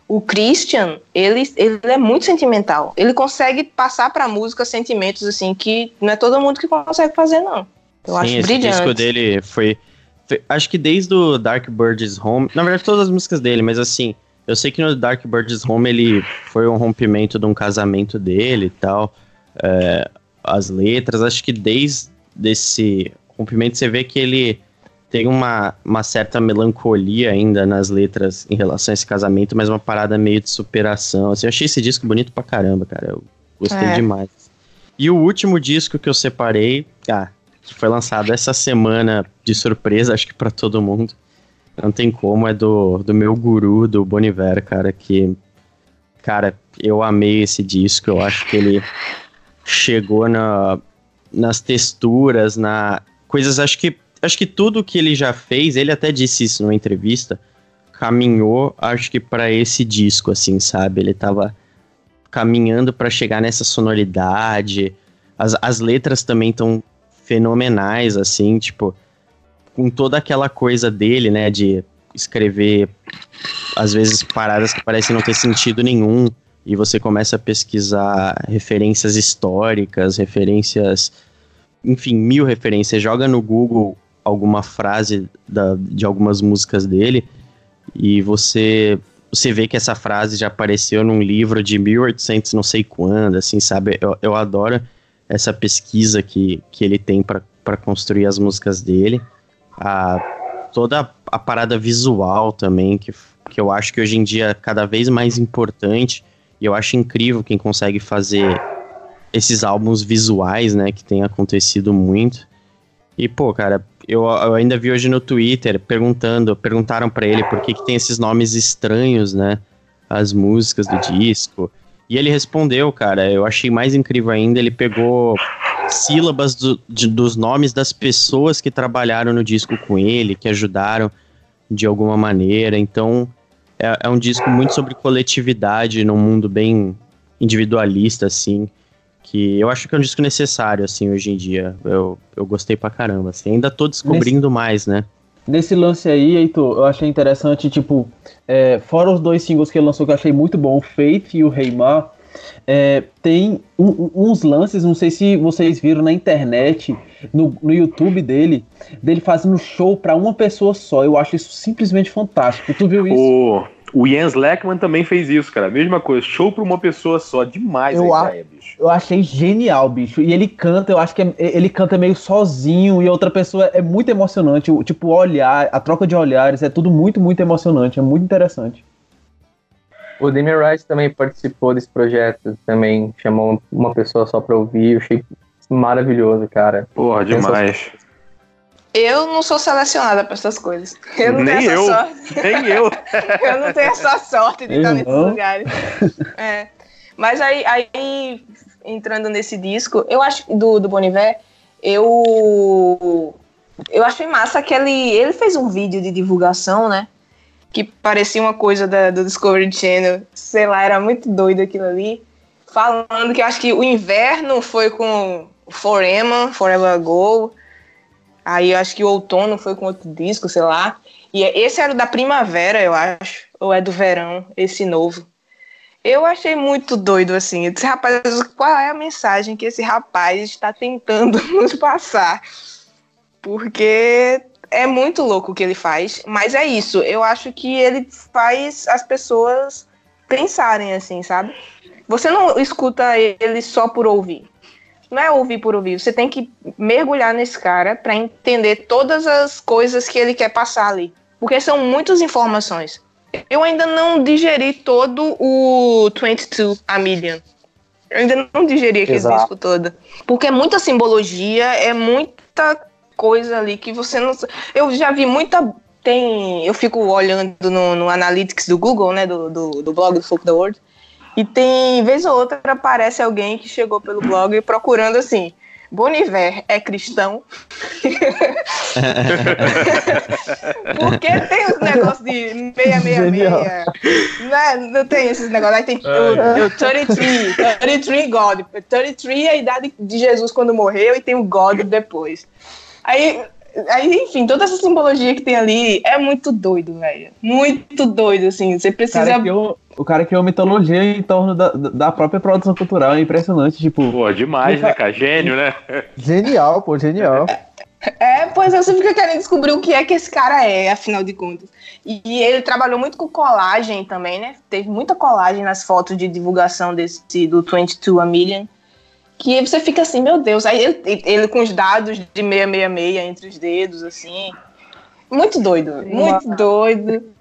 o Christian, ele, ele é muito sentimental. Ele consegue passar para a música sentimentos assim que não é todo mundo que consegue fazer não. Eu Sim, acho esse brilhante. disco dele foi, foi, acho que desde o Dark Birds Home, na verdade todas as músicas dele, mas assim, eu sei que no Dark Birds Home ele foi um rompimento de um casamento dele e tal. É, as letras, acho que desde esse rompimento você vê que ele tem uma, uma certa melancolia ainda nas letras em relação a esse casamento, mas uma parada meio de superação. Assim, eu achei esse disco bonito pra caramba, cara. Eu gostei é. demais. E o último disco que eu separei, ah, que foi lançado essa semana de surpresa, acho que para todo mundo. Não tem como, é do, do meu guru, do Boniver, cara, que. Cara, eu amei esse disco, eu acho que ele chegou na, nas texturas, na. Coisas, acho que acho que tudo que ele já fez, ele até disse isso numa entrevista, caminhou, acho que para esse disco, assim, sabe? Ele tava caminhando para chegar nessa sonoridade. As, as letras também estão fenomenais, assim, tipo, com toda aquela coisa dele, né, de escrever, às vezes, paradas que parecem não ter sentido nenhum, e você começa a pesquisar referências históricas, referências, enfim, mil referências. Joga no Google alguma frase da, de algumas músicas dele e você você vê que essa frase já apareceu num livro de 1800 não sei quando, assim, sabe? Eu, eu adoro essa pesquisa que, que ele tem para construir as músicas dele. A, toda a parada visual também, que, que eu acho que hoje em dia é cada vez mais importante. E eu acho incrível quem consegue fazer esses álbuns visuais, né? Que tem acontecido muito. E, pô, cara, eu, eu, ainda vi hoje no Twitter perguntando, perguntaram para ele por que, que tem esses nomes estranhos, né? As músicas do disco. E ele respondeu, cara, eu achei mais incrível ainda, ele pegou sílabas do- de- dos nomes das pessoas que trabalharam no disco com ele, que ajudaram de alguma maneira. Então, é, é um disco muito sobre coletividade num mundo bem individualista, assim. Que eu acho que é um disco necessário, assim, hoje em dia. Eu, eu gostei pra caramba, assim. Ainda tô descobrindo mais, né? Nesse lance aí, Heitor, eu achei interessante, tipo, é, fora os dois singles que ele lançou que eu achei muito bom, o Faith e o Reimar, é, tem um- uns lances, não sei se vocês viram na internet, no, no YouTube dele, dele fazendo show pra uma pessoa só. Eu acho isso simplesmente fantástico. Tu viu isso? O, o Jens Leckman também fez isso, cara. Mesma coisa, show pra uma pessoa só. Demais Eu a a-. Eu achei genial, bicho. E ele canta, eu acho que é- ele canta meio sozinho e outra pessoa é muito emocionante. O, tipo, o olhar, a troca de olhares, é tudo muito, muito emocionante. É muito interessante. O Damien Rice também participou desse projeto, também chamou uma pessoa só pra ouvir, eu achei maravilhoso, cara. Porra, demais. Eu não sou selecionada pra essas coisas. Eu não Nem tenho eu. essa sorte. Nem eu. Eu não tenho essa sorte de estar nesses lugares. É. Mas aí, aí, entrando nesse disco, eu acho do, do Boniver, eu eu achei massa que ele, ele fez um vídeo de divulgação, né? Que parecia uma coisa da, do Discovery Channel. Sei lá, era muito doido aquilo ali. Falando que eu acho que o inverno foi com Foreman, Forever Ago. Aí eu acho que o outono foi com outro disco, sei lá. E esse era o da primavera, eu acho. Ou é do verão, esse novo. Eu achei muito doido, assim. Eu disse, rapaz, qual é a mensagem que esse rapaz está tentando nos passar? Porque é muito louco o que ele faz. Mas é isso. Eu acho que ele faz as pessoas pensarem, assim, sabe? Você não escuta ele só por ouvir. Não é ouvir por ouvir. Você tem que mergulhar nesse cara para entender todas as coisas que ele quer passar ali. Porque são muitas informações. Eu ainda não digeri todo o 22 a Million. Eu ainda não digeri aquele Exato. disco todo. Porque é muita simbologia, é muita coisa ali que você não. Eu já vi muita. Tem. Eu fico olhando no, no Analytics do Google, né? Do, do, do blog do Folk the World. E tem, vez ou outra, aparece alguém que chegou pelo blog procurando assim. Boniver é cristão? Porque tem os negócios de 666. Né? Não tem esses negócios. Aí tem o, o 33, 33 God. 33 é a idade de Jesus quando morreu e tem o God depois. Aí, aí, enfim, toda essa simbologia que tem ali é muito doido, velho. Muito doido, assim. Você precisa. cara, o cara criou mitologia em torno da, da própria produção cultural. É impressionante, tipo. Pô, demais, né, cara? Gênio, né? Genial, pô, genial. É, pois é, você fica querendo descobrir o que é que esse cara é, afinal de contas. E, e ele trabalhou muito com colagem também, né? Teve muita colagem nas fotos de divulgação desse do 22 a Million. Que você fica assim, meu Deus. Aí ele, ele com os dados de 666 entre os dedos, assim. Muito doido, muito doido.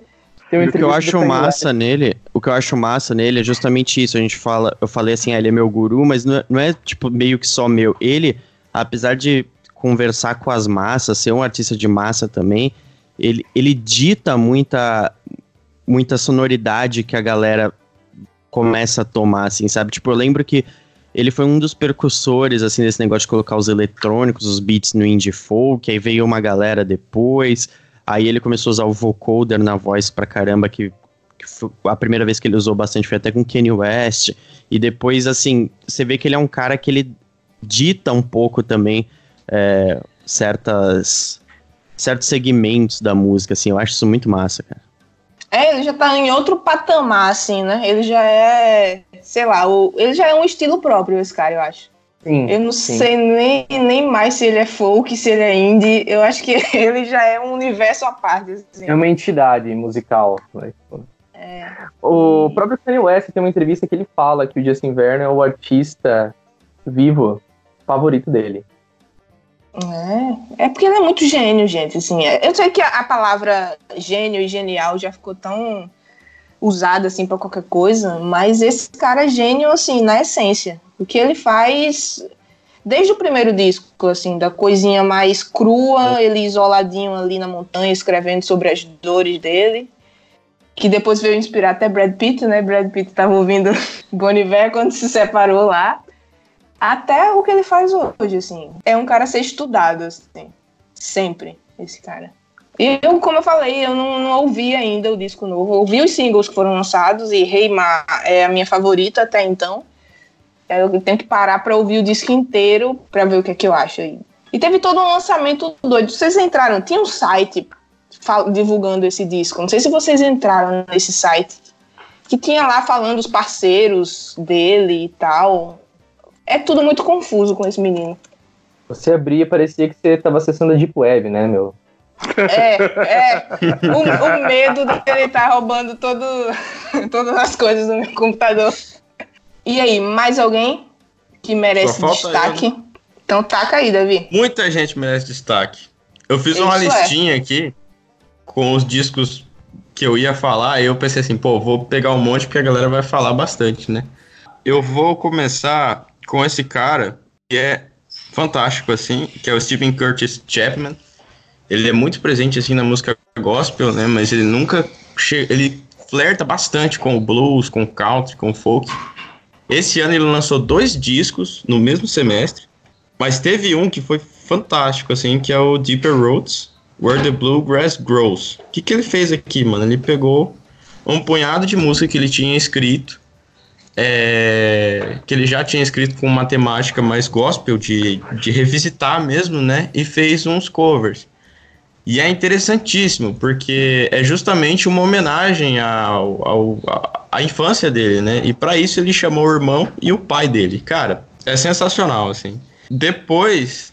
O que eu acho massa nele, o que eu acho massa nele é justamente isso. A gente fala, eu falei assim, ah, ele é meu guru, mas não é, não é, tipo meio que só meu. Ele, apesar de conversar com as massas, ser um artista de massa também, ele, ele dita muita muita sonoridade que a galera começa a tomar, assim, sabe? Tipo, eu lembro que ele foi um dos percussores, assim, desse negócio de colocar os eletrônicos, os beats no indie folk, aí veio uma galera depois, aí ele começou a usar o vocoder na voz pra caramba, que, que a primeira vez que ele usou bastante foi até com Kanye West, e depois, assim, você vê que ele é um cara que ele dita um pouco também é, certas certos segmentos da música, assim, eu acho isso muito massa, cara. É, ele já tá em outro patamar, assim, né? Ele já é, sei lá, o, ele já é um estilo próprio, esse cara, eu acho. Sim, Eu não sim. sei nem, nem mais se ele é folk, se ele é indie. Eu acho que ele já é um universo à parte, assim. É uma entidade musical. né? É. O próprio Kanye West tem uma entrevista que ele fala que o Justin Vernon é o artista vivo favorito dele. É, é porque ele é muito gênio, gente. Assim, é- eu sei que a, a palavra gênio e genial já ficou tão usada assim para qualquer coisa, mas esse cara é gênio assim na essência. O que ele faz desde o primeiro disco, assim, da coisinha mais crua, ele isoladinho ali na montanha escrevendo sobre as dores dele, que depois veio inspirar até Brad Pitt, né? Brad Pitt tava ouvindo Bon Iver quando se separou lá. até o que ele faz hoje, assim. É um cara a ser estudado, assim. Sempre, esse cara. Eu, como eu falei, eu não, não ouvi ainda o disco novo. Eu ouvi os singles que foram lançados e Rei Ma é a minha favorita até então. Eu tenho que parar pra ouvir o disco inteiro pra ver o que é que eu acho aí. E teve todo um lançamento doido. Vocês entraram, tinha um site divulgando esse disco. Não sei se vocês entraram nesse site. Que tinha lá falando os parceiros dele e tal. É tudo muito confuso com esse menino. Você abria, parecia que você tava acessando a Deep Web, né, meu? É, é. O, o medo dele estar roubando todo, todas as coisas do meu computador. E aí, mais alguém que merece Só falta destaque? Então taca aí, Davi. Muita gente merece destaque. Eu fiz uma Isso é. listinha aqui com os discos que eu ia falar, e eu pensei assim, pô, vou pegar um monte porque a galera vai falar bastante, né? Eu vou começar com esse cara que é fantástico, assim, que é o Stephen Curtis Chapman. Ele é muito presente, assim, na música gospel, né? Mas ele nunca... Ele flerta bastante com o blues, com o country, com o folk. Esse ano ele lançou dois discos no mesmo semestre. Mas teve um que foi fantástico, assim, que é o Deeper Roads, Where the Bluegrass Grows. O que, que ele fez aqui, mano? Ele pegou um punhado de música que ele tinha escrito, é, que ele já tinha escrito com matemática mais gospel, de, de revisitar mesmo, né? E fez uns covers. E é interessantíssimo, porque é justamente uma homenagem ao, ao, à- infância dele, né? E para isso ele chamou o irmão e o pai dele. Cara, é sensacional, assim. Depois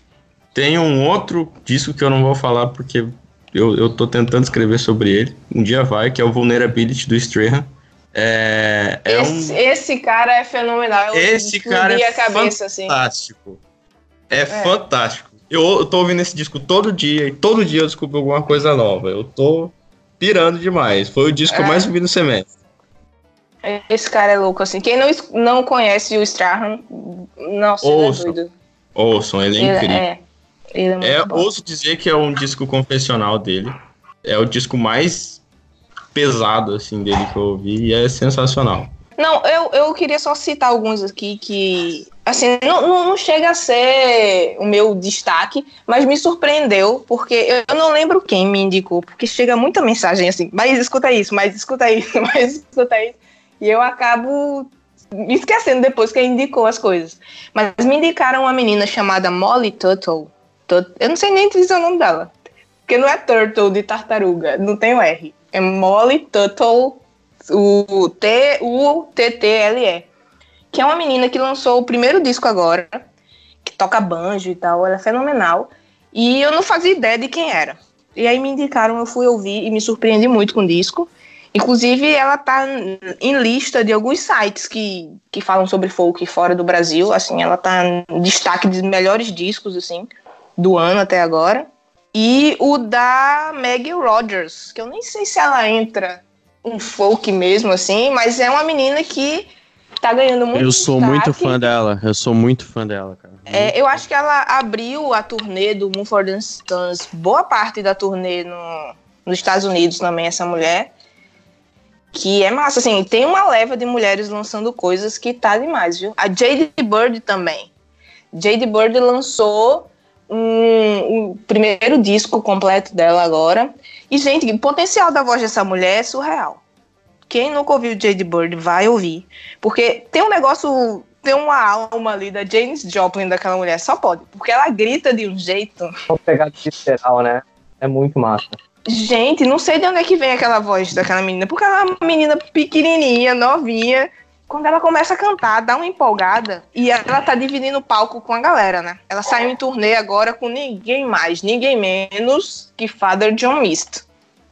tem um outro disco que eu não vou falar porque eu, eu tô tentando escrever sobre ele. Um dia vai, que é o Vulnerability do Strahan. É, é um esse, esse cara é fenomenal. Eu esse cara é a cabeça, assim. fantástico. É, fantástico. Eu, tô ouvindo esse disco todo dia e todo dia eu descubro alguma coisa nova. Eu tô pirando demais. Foi o disco que eu É. mais ouvi no semestre. Esse cara é louco, assim. Quem não, não conhece o Strahan, nossa, Ouça. ele é doido. Ouçam, ele é Ele incrível. é, ele é muito É, bom. ouso dizer que é um disco confessional dele. É o disco mais pesado, assim, dele que eu ouvi e é sensacional. Não, eu, eu queria só citar alguns aqui que, assim, não, não, chega a ser o meu destaque, mas me surpreendeu, porque eu, não lembro quem me indicou, porque chega muita mensagem assim, mas escuta isso, mas escuta isso, mas escuta isso, e eu acabo me esquecendo depois que indicou as coisas. Mas me indicaram uma menina chamada Molly Tuttle. Tut- Eu não sei nem dizer o nome dela, porque não é Turtle de tartaruga, não tem o R. É Molly Tuttle o T U T T L E, que é uma menina que lançou o primeiro disco agora, que toca banjo e tal, ela é fenomenal. E eu não fazia ideia de quem era. E aí me indicaram, eu fui ouvir e me surpreendi muito com o disco. Inclusive, ela tá em lista de alguns sites que, que falam sobre folk fora do Brasil. Assim, ela tá em destaque de melhores discos, assim, do ano até agora. E o da Maggie Rogers, que eu nem sei se ela entra um folk mesmo, assim, mas é uma menina que tá ganhando muito Eu sou destaque. muito fã dela, eu sou muito fã dela, cara. É, eu acho que ela abriu a turnê do Mumford and Sons, boa parte da turnê no, nos Estados Unidos também, essa mulher. Que é massa, assim, tem uma leva de mulheres lançando coisas que tá demais, viu? A Jade Bird também. Jade Bird lançou um, o primeiro disco completo dela agora. E, gente, o potencial da voz dessa mulher é surreal. Quem nunca ouviu Jade Bird vai ouvir. Porque tem um negócio, tem uma alma ali da Janis Joplin daquela mulher, só pode. Porque ela grita de um jeito. Uma pegada visceral, né? É muito massa. Gente, não sei de onde é que vem aquela voz daquela menina. Porque ela é uma menina pequenininha, novinha. Quando ela começa a cantar, dá uma empolgada. E ela tá dividindo o palco com a galera, né? Ela saiu em turnê agora com ninguém mais, ninguém menos que Father John Mist.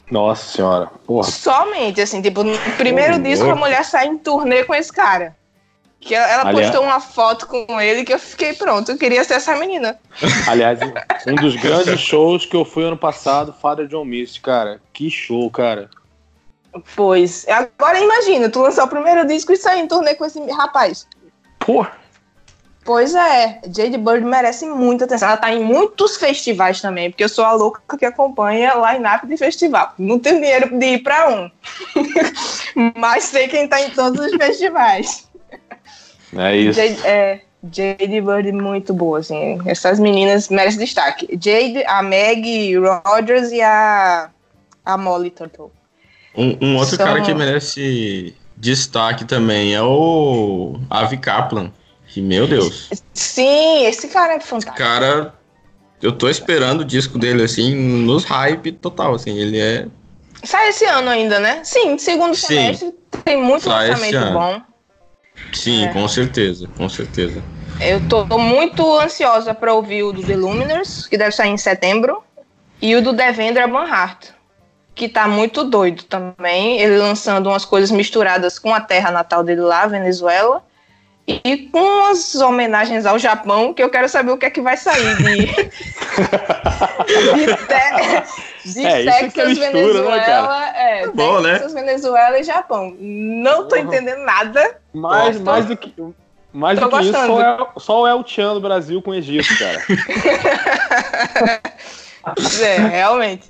Nossa senhora. Porra. Somente, assim, tipo, no primeiro disco a mulher sai em turnê com esse cara. Que ela, ela Aliás- postou uma foto com ele que eu fiquei pronto, eu queria ser essa menina. Aliás, um dos grandes shows que eu fui ano passado, Father John Mist, cara. Que show, cara. Pois, agora imagina, tu lançar o primeiro disco e sair em turnê com esse rapaz. Porra. Pois é, Jade Bird merece muita atenção. Ela tá em muitos festivais também, porque eu sou a louca que acompanha line-up de festival. Não tenho dinheiro de ir pra um. Mas sei quem tá em todos os festivais. É isso. Jade, é, Jade Bird muito boa, assim. Essas meninas merecem destaque. Jade, a Meg Rogers e a, a Molly Turtle. Um, um outro cara que merece destaque também é o Avi Kaplan. Que, meu Deus, Sim, esse cara é fantástico. cara, eu tô esperando o disco dele, assim, nos hype total, assim, ele é... Sai esse ano ainda, né? Sim, segundo Sim. semestre tem muito Sai esse lançamento bom. Sim, É. com certeza, com certeza. Eu tô muito ansiosa pra ouvir o do The Luminers, que deve sair em setembro, e o do Devendra Banhart, que tá muito doido também. Ele lançando umas coisas misturadas com a terra natal dele lá, Venezuela, e com umas homenagens ao Japão, que eu quero saber o que é que vai sair de. de, te... de É, isso é Texas, mistura, né, Venezuela. cara? é, Bom, né? Texas, Venezuela e Japão. Não tô Porra. entendendo nada. Mais, mais do que. Mais tô do que isso, gostando. só é, só é o Tchan do Brasil com o Egito, cara. É, realmente.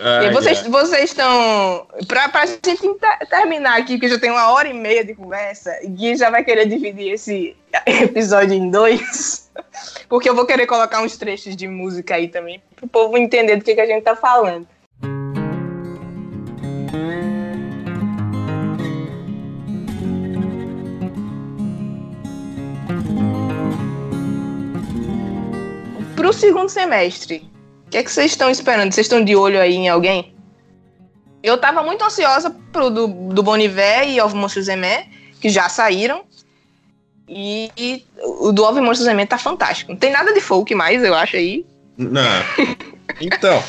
Ai, vocês, ai. vocês estão. Pra, pra gente ter- terminar aqui, que já tem uma hora e meia de conversa, e Gui já vai querer dividir esse episódio em dois. Porque eu vou querer colocar uns trechos de música aí também, pro povo entender do que, que a gente tá falando. Pro segundo semestre, que, é que vocês estão esperando? Vocês estão de olho aí em alguém? Eu tava muito ansiosa pro do, do Boniver e Of Monstros Emer, que já saíram. E, e o do Of Monstros Emer tá fantástico. Não tem nada de folk mais, eu acho aí. Não. Então,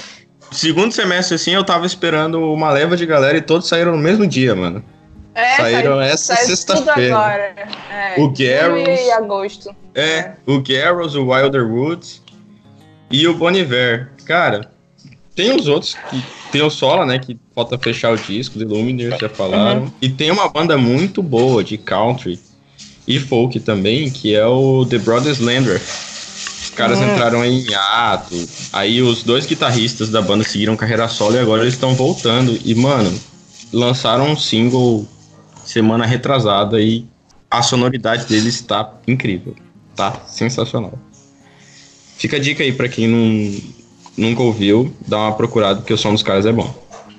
segundo semestre, assim, eu tava esperando uma leva de galera e todos saíram no mesmo dia, mano. É, Saíram sai- essa sai sexta-feira. É, O Garros. e agosto. É, o Garros, o Wilder Woods e o Boniver. Cara, tem os outros que tem o Sola, né, que falta fechar o disco, The Luminers, já falaram. E tem uma banda muito boa de country e folk também, que é o The Brothers Lander. Os caras Hum. entraram em ato. Aí os dois guitarristas da banda seguiram carreira solo e agora eles estão voltando. E, mano, lançaram um single semana retrasada e a sonoridade deles tá incrível. Tá sensacional. Fica a dica aí pra quem não, nunca ouviu, dá uma procurada, porque o som dos caras é bom.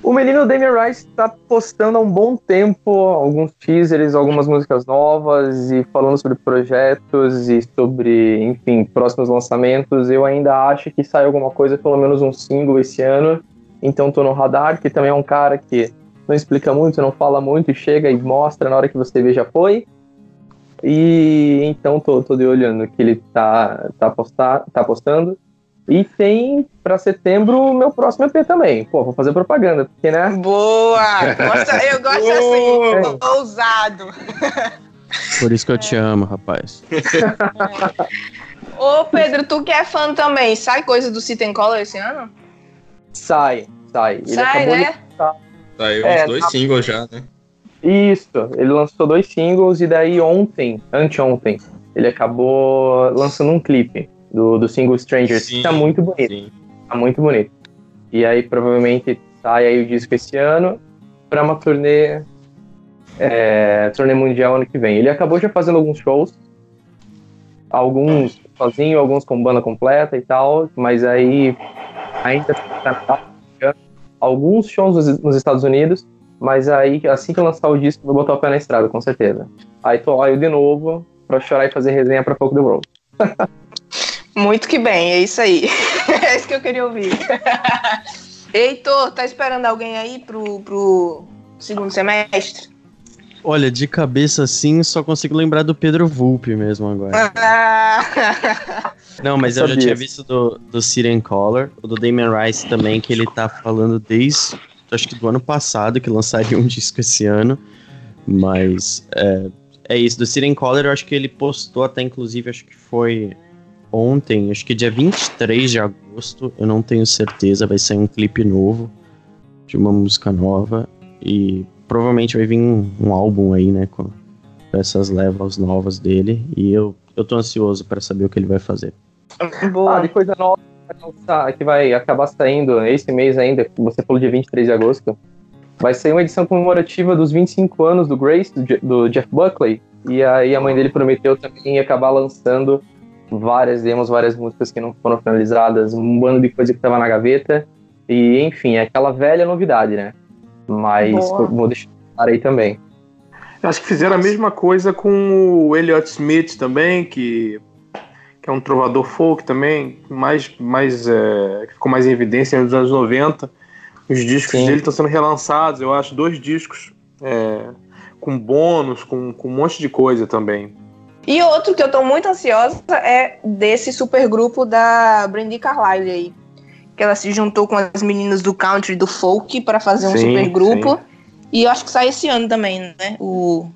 O menino Damian Rice tá postando há um bom tempo alguns teasers, algumas músicas novas e falando sobre projetos e sobre, enfim, próximos lançamentos. Eu ainda acho que sai alguma coisa, pelo menos um single esse ano. Então tô no radar, que também é um cara que não explica muito, não fala muito, chega e mostra na hora que você vê já foi. E então tô, tô de olho no que ele tá, tá, postar, tá postando. E tem pra setembro o meu próximo EP também. Pô, vou fazer propaganda, porque, né? Boa! Eu gosto assim, ousado. Por isso que eu te amo, rapaz. Ô, Pedro, tu que é fã também, sai coisa do Sit and Color esse ano? Sai, sai. Ele sai, né? Saiu É, uns dois tá. singles já, né? de. Isso, ele lançou dois singles e daí ontem, anteontem, ele acabou lançando um clipe do, do single Strangers, Sim, tá muito bonito. Sim. Tá muito bonito. E aí provavelmente sai aí o disco esse ano pra uma turnê, é, turnê mundial ano que vem. Ele acabou já fazendo alguns shows, alguns sozinho, alguns com banda completa e tal, mas aí ainda tá alguns shows nos, Estados Unidos, mas aí assim que eu lançar o disco, eu vou botar o pé na estrada, com certeza. Aí tô lá eu de novo pra chorar e fazer resenha pra Folk the World. Muito que bem, é isso aí. é isso que eu queria ouvir. Heitor, tá esperando alguém aí pro, pro segundo semestre? Olha, de cabeça assim, só consigo lembrar do Pedro Vulpe mesmo agora. Ah, Não, mas Eu eu já tinha visto do, do Siren Collar, o do Damian Rice também, que ele tá falando desde, acho que do ano passado, que lançaria um disco esse ano. Mas é, é isso, do Siren Collar eu acho que ele postou até, inclusive, acho que foi ontem, acho que dia 23 de agosto, eu não tenho certeza, vai sair um clipe novo de uma música nova e provavelmente vai vir um, um álbum aí, né, com essas levas novas dele e eu, eu tô ansioso pra saber o que ele vai fazer. Ah, boa. de coisa nova que vai acabar saindo esse mês ainda, você falou dia 23 de agosto, vai sair uma edição comemorativa dos 25 anos do Grace, do Jeff Buckley, E aí a mãe dele prometeu também acabar lançando várias demos, várias músicas que não foram finalizadas, um bando de coisa que tava na gaveta. E enfim, é aquela velha novidade, né? Mas Boa. vou deixar aí também. Acho que fizeram a mesma coisa com o Elliot Smith também, que, que é um trovador folk também, mais, mais, é, que ficou mais em evidência nos anos 90. Os discos Sim. dele estão sendo relançados, eu acho, dois discos é, com bônus, com, com um monte de coisa também. E outro que eu tô muito ansiosa é desse supergrupo da Brandy Carlile aí. Que ela se juntou com as meninas do country do folk para fazer um Sim, supergrupo. E eu acho que sai esse ano também, né? O...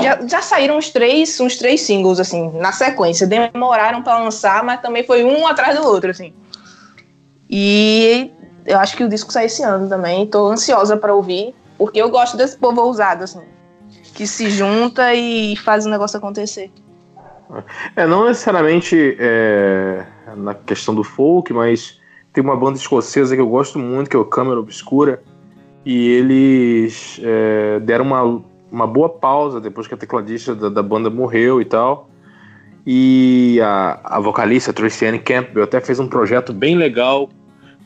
Já, já saíram uns três, uns três singles, assim, na sequência. Demoraram para lançar, mas também foi um atrás do outro, assim. E eu acho que o disco sai esse ano também. Tô ansiosa para ouvir, porque eu gosto desse povo ousado, assim. Que se junta e faz o negócio acontecer. É, não necessariamente é, na questão do folk, mas tem uma banda escocesa que eu gosto muito, que é o Câmara Obscura, e eles é, deram uma, uma boa pausa depois que a tecladista da, da banda morreu e tal. E a, a vocalista Traciane Campbell até fez um projeto bem legal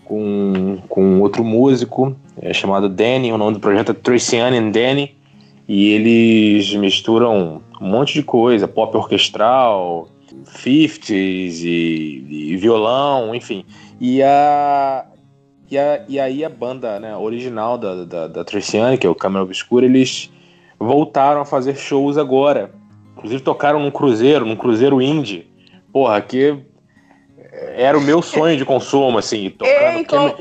com, com outro músico é, chamado Danny. O nome do projeto é Traciane and Danny. E eles misturam um monte de coisa, pop orquestral, 50s e, e violão, enfim. E, a, e, a, e aí a banda né, original da, da, da Traciane, que é o Câmara Obscura, eles voltaram a fazer shows agora. Inclusive tocaram num cruzeiro, num cruzeiro indie. Porra, que era o meu sonho de consumo, assim, tocando. Ei, como,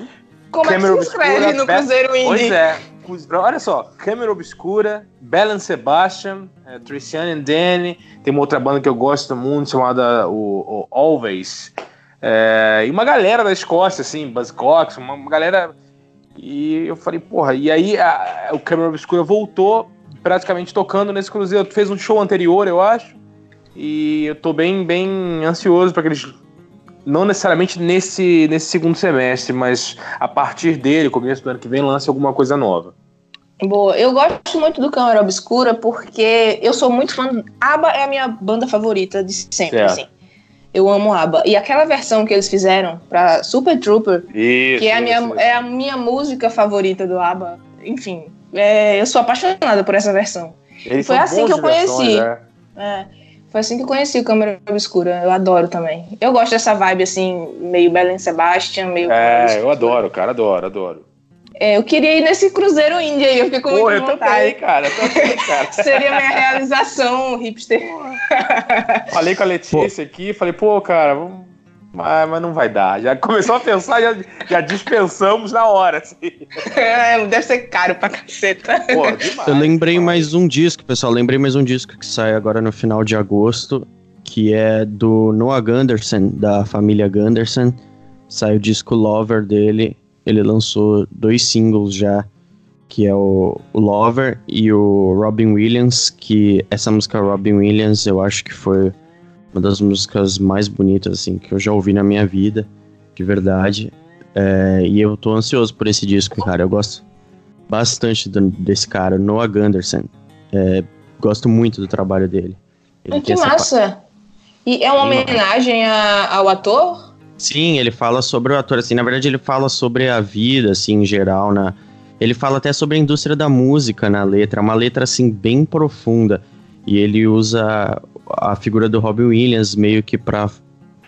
como é que se escreve Obscura, no Cruzeiro Indie? Pois é. Cus- Olha só, Câmara Obscura, Belen Sebastian, é, Triciane and Danny, tem uma outra banda que eu gosto muito chamada o, o Always, é, e uma galera da Escócia, assim, Buzzcocks, uma, uma galera. E eu falei, porra, e aí a- o Câmara Obscura voltou praticamente tocando nesse cruzeiro. Fez um show anterior, eu acho, e eu tô bem, bem ansioso para que eles não necessariamente nesse, nesse segundo semestre, mas a partir dele, começo do ano que vem, lance alguma coisa nova. Boa, eu gosto muito do Câmara Obscura porque eu sou muito fã. ABBA é a minha banda favorita de sempre, Certo. assim. Eu amo ABBA. E aquela versão que eles fizeram pra Super Trooper, Isso. que é a, minha, é a minha música favorita do ABBA, enfim, é, eu sou apaixonada por essa versão. Eles foi assim que eu de versões, conheci. né? É, foi assim que eu conheci o Câmara Obscura. Eu adoro também. Eu gosto dessa vibe, assim, meio Belen Sebastian, meio. É, eu adoro, cara, adoro, adoro. É, eu queria ir nesse Cruzeiro Índia aí, eu fiquei com Pô, muita eu vontade. também, cara, eu também, cara. Seria minha realização hipster. Falei com a Letícia aqui, falei, pô, cara, vamos... mas, mas não vai dar. Já começou a pensar, já, já dispensamos na hora, assim. É, deve ser caro pra caceta. Pô, demais. Eu lembrei mais um disco, pessoal. Lembrei mais um disco que sai agora no final de agosto, que é do Noah Gunderson, da família Gunderson. Sai o disco Lover dele. Ele lançou dois singles já, que é o, o Lover e o Robin Williams, que essa música Robin Williams eu acho que foi uma das músicas mais bonitas assim que eu já ouvi na minha vida, de verdade. É, e eu tô ansioso por esse disco, cara. Eu gosto bastante do- desse cara, Noah Gunderson. É, gosto muito do trabalho dele. Ele que massa. E é uma homenagem a- ao ator? Sim, ele fala sobre o ator, assim, na verdade ele fala sobre a vida, assim, em geral, na... Ele fala até sobre a indústria da música na letra, é uma letra, assim, bem profunda. E ele usa a figura do Robin Williams meio que pra,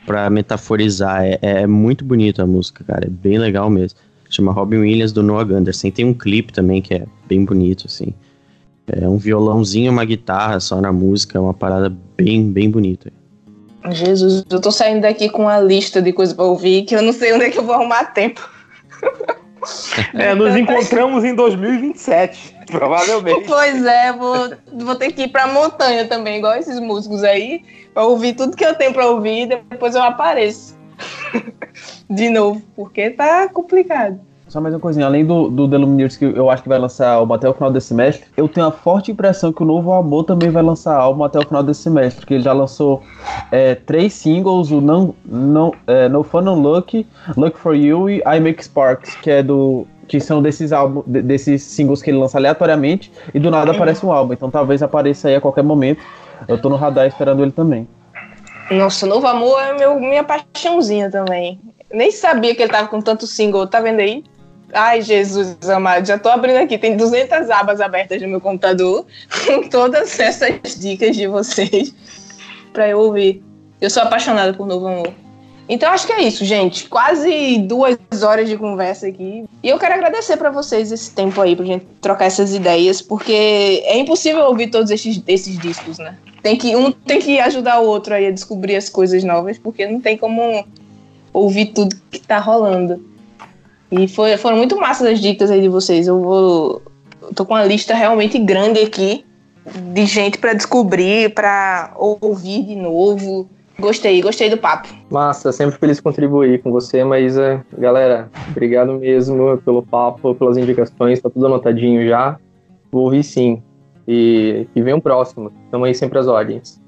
pra metaforizar. É, é muito bonita a música, cara, é bem legal mesmo. Chama Robin Williams do Noah Gunderson. Tem um clipe também que é bem bonito, assim. É um violãozinho, uma guitarra só na música, é uma parada bem, bem bonita. Jesus, eu tô saindo daqui com uma lista de coisas pra ouvir que eu não sei onde é que eu vou arrumar tempo. É, nos encontramos em 2027, provavelmente. Pois é, vou, vou ter que ir pra montanha também, igual esses músicos aí, pra ouvir tudo que eu tenho pra ouvir e depois eu apareço. De novo, porque tá complicado. Só mais uma coisinha, além do, do The Lumineers, que eu acho que vai lançar álbum até o final desse semestre, eu tenho a forte impressão que o Novo Amor também vai lançar álbum até o final desse semestre, porque ele já lançou é, três singles, o não, não, é, No Fun No Luck, Look For You e I Make Sparks, que é do que são desses álbuns, de- desses singles que ele lança aleatoriamente, e do nada aparece um álbum. Então talvez apareça aí a qualquer momento. Eu tô no radar esperando ele também. Nossa, Novo Amor é meu, minha paixãozinha também. Nem sabia que ele tava com tanto single, tá vendo aí? Ai, Jesus amado, já tô abrindo aqui, tem 200 abas abertas no meu computador, com todas essas dicas de vocês pra eu ouvir. Eu sou apaixonada por Novo Amor. Então acho que é isso, gente. Quase duas horas de conversa aqui. E eu quero agradecer pra vocês esse tempo aí, pra gente trocar essas ideias, porque é impossível ouvir todos esses, esses discos, né? Tem que, um tem que ajudar o outro aí a descobrir as coisas novas, porque não tem como ouvir tudo que tá rolando. E foi, foram muito massas as dicas aí de vocês. Eu vou. Eu tô com uma lista realmente grande aqui de gente pra descobrir, pra ouvir de novo. Gostei, gostei do papo. Massa, sempre feliz de contribuir com você, Maísa. Galera, obrigado mesmo pelo papo, pelas indicações, tá tudo anotadinho já. Vou ouvir sim. E, e vem um próximo. Estamos aí sempre às ordens.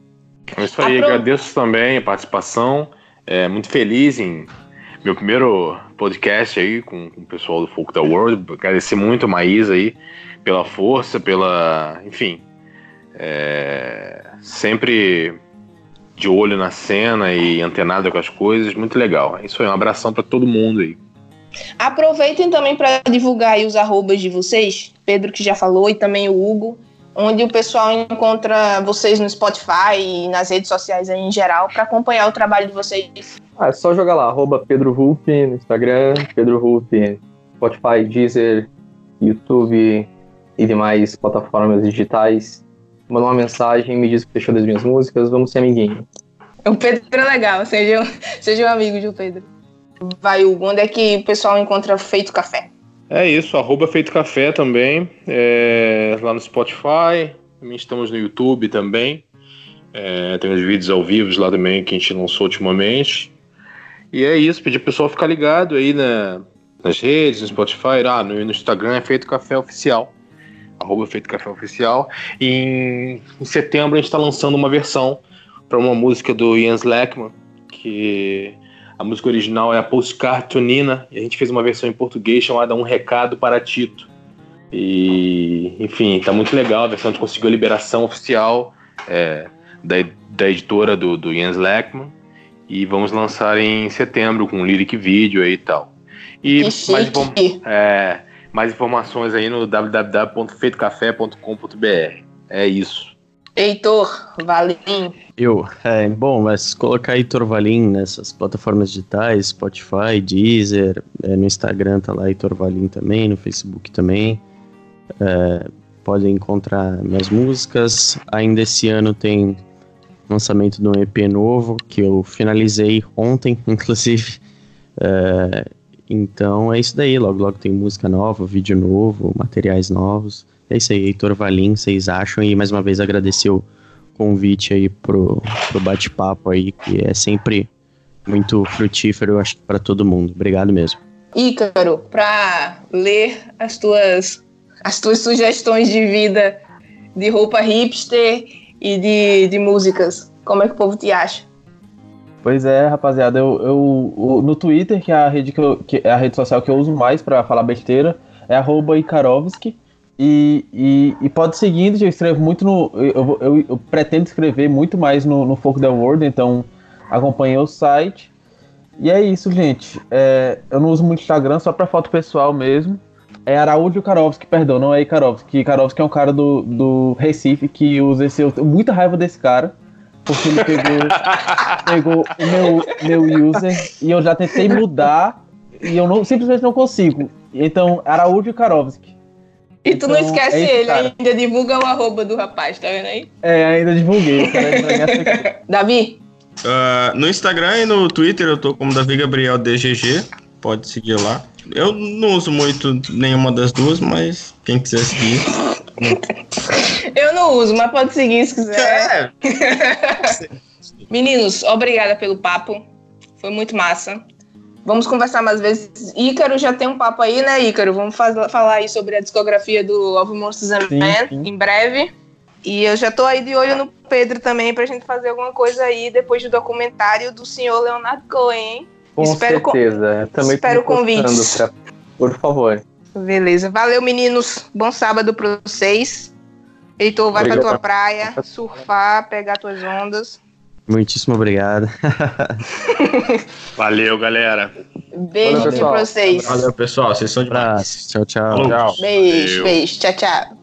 É isso aí, Apro- agradeço também a participação. É, muito feliz em meu primeiro podcast aí com, com o pessoal do Folk da World. Agradecer muito a Maísa aí pela força, pela. Enfim. é, sempre de olho na cena e antenada com as coisas. Muito legal. É isso aí, um abração pra todo mundo aí. Aproveitem também para divulgar os arrobas de vocês, Pedro que já falou e também o Hugo, onde o pessoal encontra vocês no Spotify e nas redes sociais em geral para acompanhar o trabalho de vocês. Ah, é só jogar lá, arroba Pedro Hulp no Instagram, Pedro Hulp, Spotify, Deezer, YouTube e demais plataformas digitais. Manda uma mensagem, me diz que fechou das minhas músicas, vamos ser amiguinho. O Pedro é legal, seja, seja um amigo de o Pedro. Vai, Hugo, onde é que o pessoal encontra Feito Café? É isso, arroba Feito Café também, é, lá no Spotify, também estamos no YouTube também, é, tem os vídeos ao vivo lá também que a gente lançou ultimamente. E é isso, pedir pro pessoal ficar ligado aí na, nas redes, no Spotify, ah, no, no Instagram é Feito Café Oficial, arroba Feito Café Oficial. E em, em setembro a gente está lançando uma versão para uma música do Ian Slackman, que a música original é a Postcard to Nina, e a gente fez uma versão em português chamada Um Recado para Tito. E, enfim, tá muito legal. A versão a gente conseguiu a liberação oficial é, da, da editora do, do Jens Lackman. E vamos lançar em setembro com um lyric vídeo aí e tal. E mais, é, mais informações aí no www.feitocafé.com.br. É isso. Heitor, Valim, Eu, é, bom, mas colocar Heitor Valim nessas plataformas digitais, Spotify, Deezer, é, no Instagram tá lá Heitor Valim também, no Facebook também. É, podem encontrar minhas músicas. Ainda esse ano tem lançamento de um EP novo que eu finalizei ontem, inclusive. É, então é isso daí, logo logo tem música nova, vídeo novo, materiais novos. É isso aí, Heitor Valim, vocês acham? E mais uma vez agradecer o convite aí pro, pro bate-papo aí, que é sempre muito frutífero, acho, para todo mundo. Obrigado mesmo. Ícaro, para ler as tuas, as tuas sugestões de vida de roupa hipster e de, de músicas. Como é que o povo te acha? Pois é, rapaziada, eu, eu- o- no Twitter, que é a rede que, eu- que é a rede social que eu uso mais pra falar besteira, é arroba Ikarovski. E, e, e pode seguir, eu escrevo muito no. Eu, eu, eu pretendo escrever muito mais no, no Folk the World, então acompanhei o site. E é isso, gente. É, eu não uso muito Instagram, só pra foto pessoal mesmo. É Araújo Karovski, perdão, não é Ikarovski. Ikarovski é um cara do, do Recife que usa esse. Eu tenho muita raiva desse cara, porque ele pegou, pegou o meu, meu user e eu já tentei mudar e eu não, simplesmente não consigo. Então, Araújo Karovski. E tu não Então, esquece é esse ele, cara. ainda divulga o arroba do rapaz, tá vendo aí? É, ainda divulguei. o cara nessa- Davi, Ah, no Instagram e no Twitter eu tô como Davi Gabriel DGG. Pode seguir lá. Eu não uso muito nenhuma das duas, mas quem quiser seguir. Eu não uso, mas pode seguir se quiser. É, Meninos, obrigada pelo papo. Foi muito massa. Vamos conversar mais vezes. Ícaro já tem um papo aí, né, Ícaro? Vamos falar aí sobre a discografia do Love Monsters and Sim, Men sim. em breve. E eu já tô aí de olho no Pedro também pra gente fazer alguma coisa aí depois do documentário do senhor Leonardo Cohen, hein? Com Espero certeza. Também tô espero convites. pra- Por favor. Beleza. Valeu, meninos. Bom sábado pra vocês. Heitor, vai Obrigado. pra tua praia, surfar, pegar tuas ondas. Muitíssimo obrigado. Valeu, galera. Beijo pra vocês. Valeu, pessoal. Vocês são demais. Tchau, tchau. Beijo, Valeu. beijo. Tchau, tchau.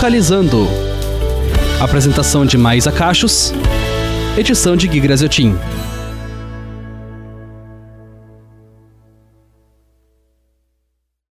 Focalizando. Apresentação de Maísa Cachos. Edição de Gui Graziotin.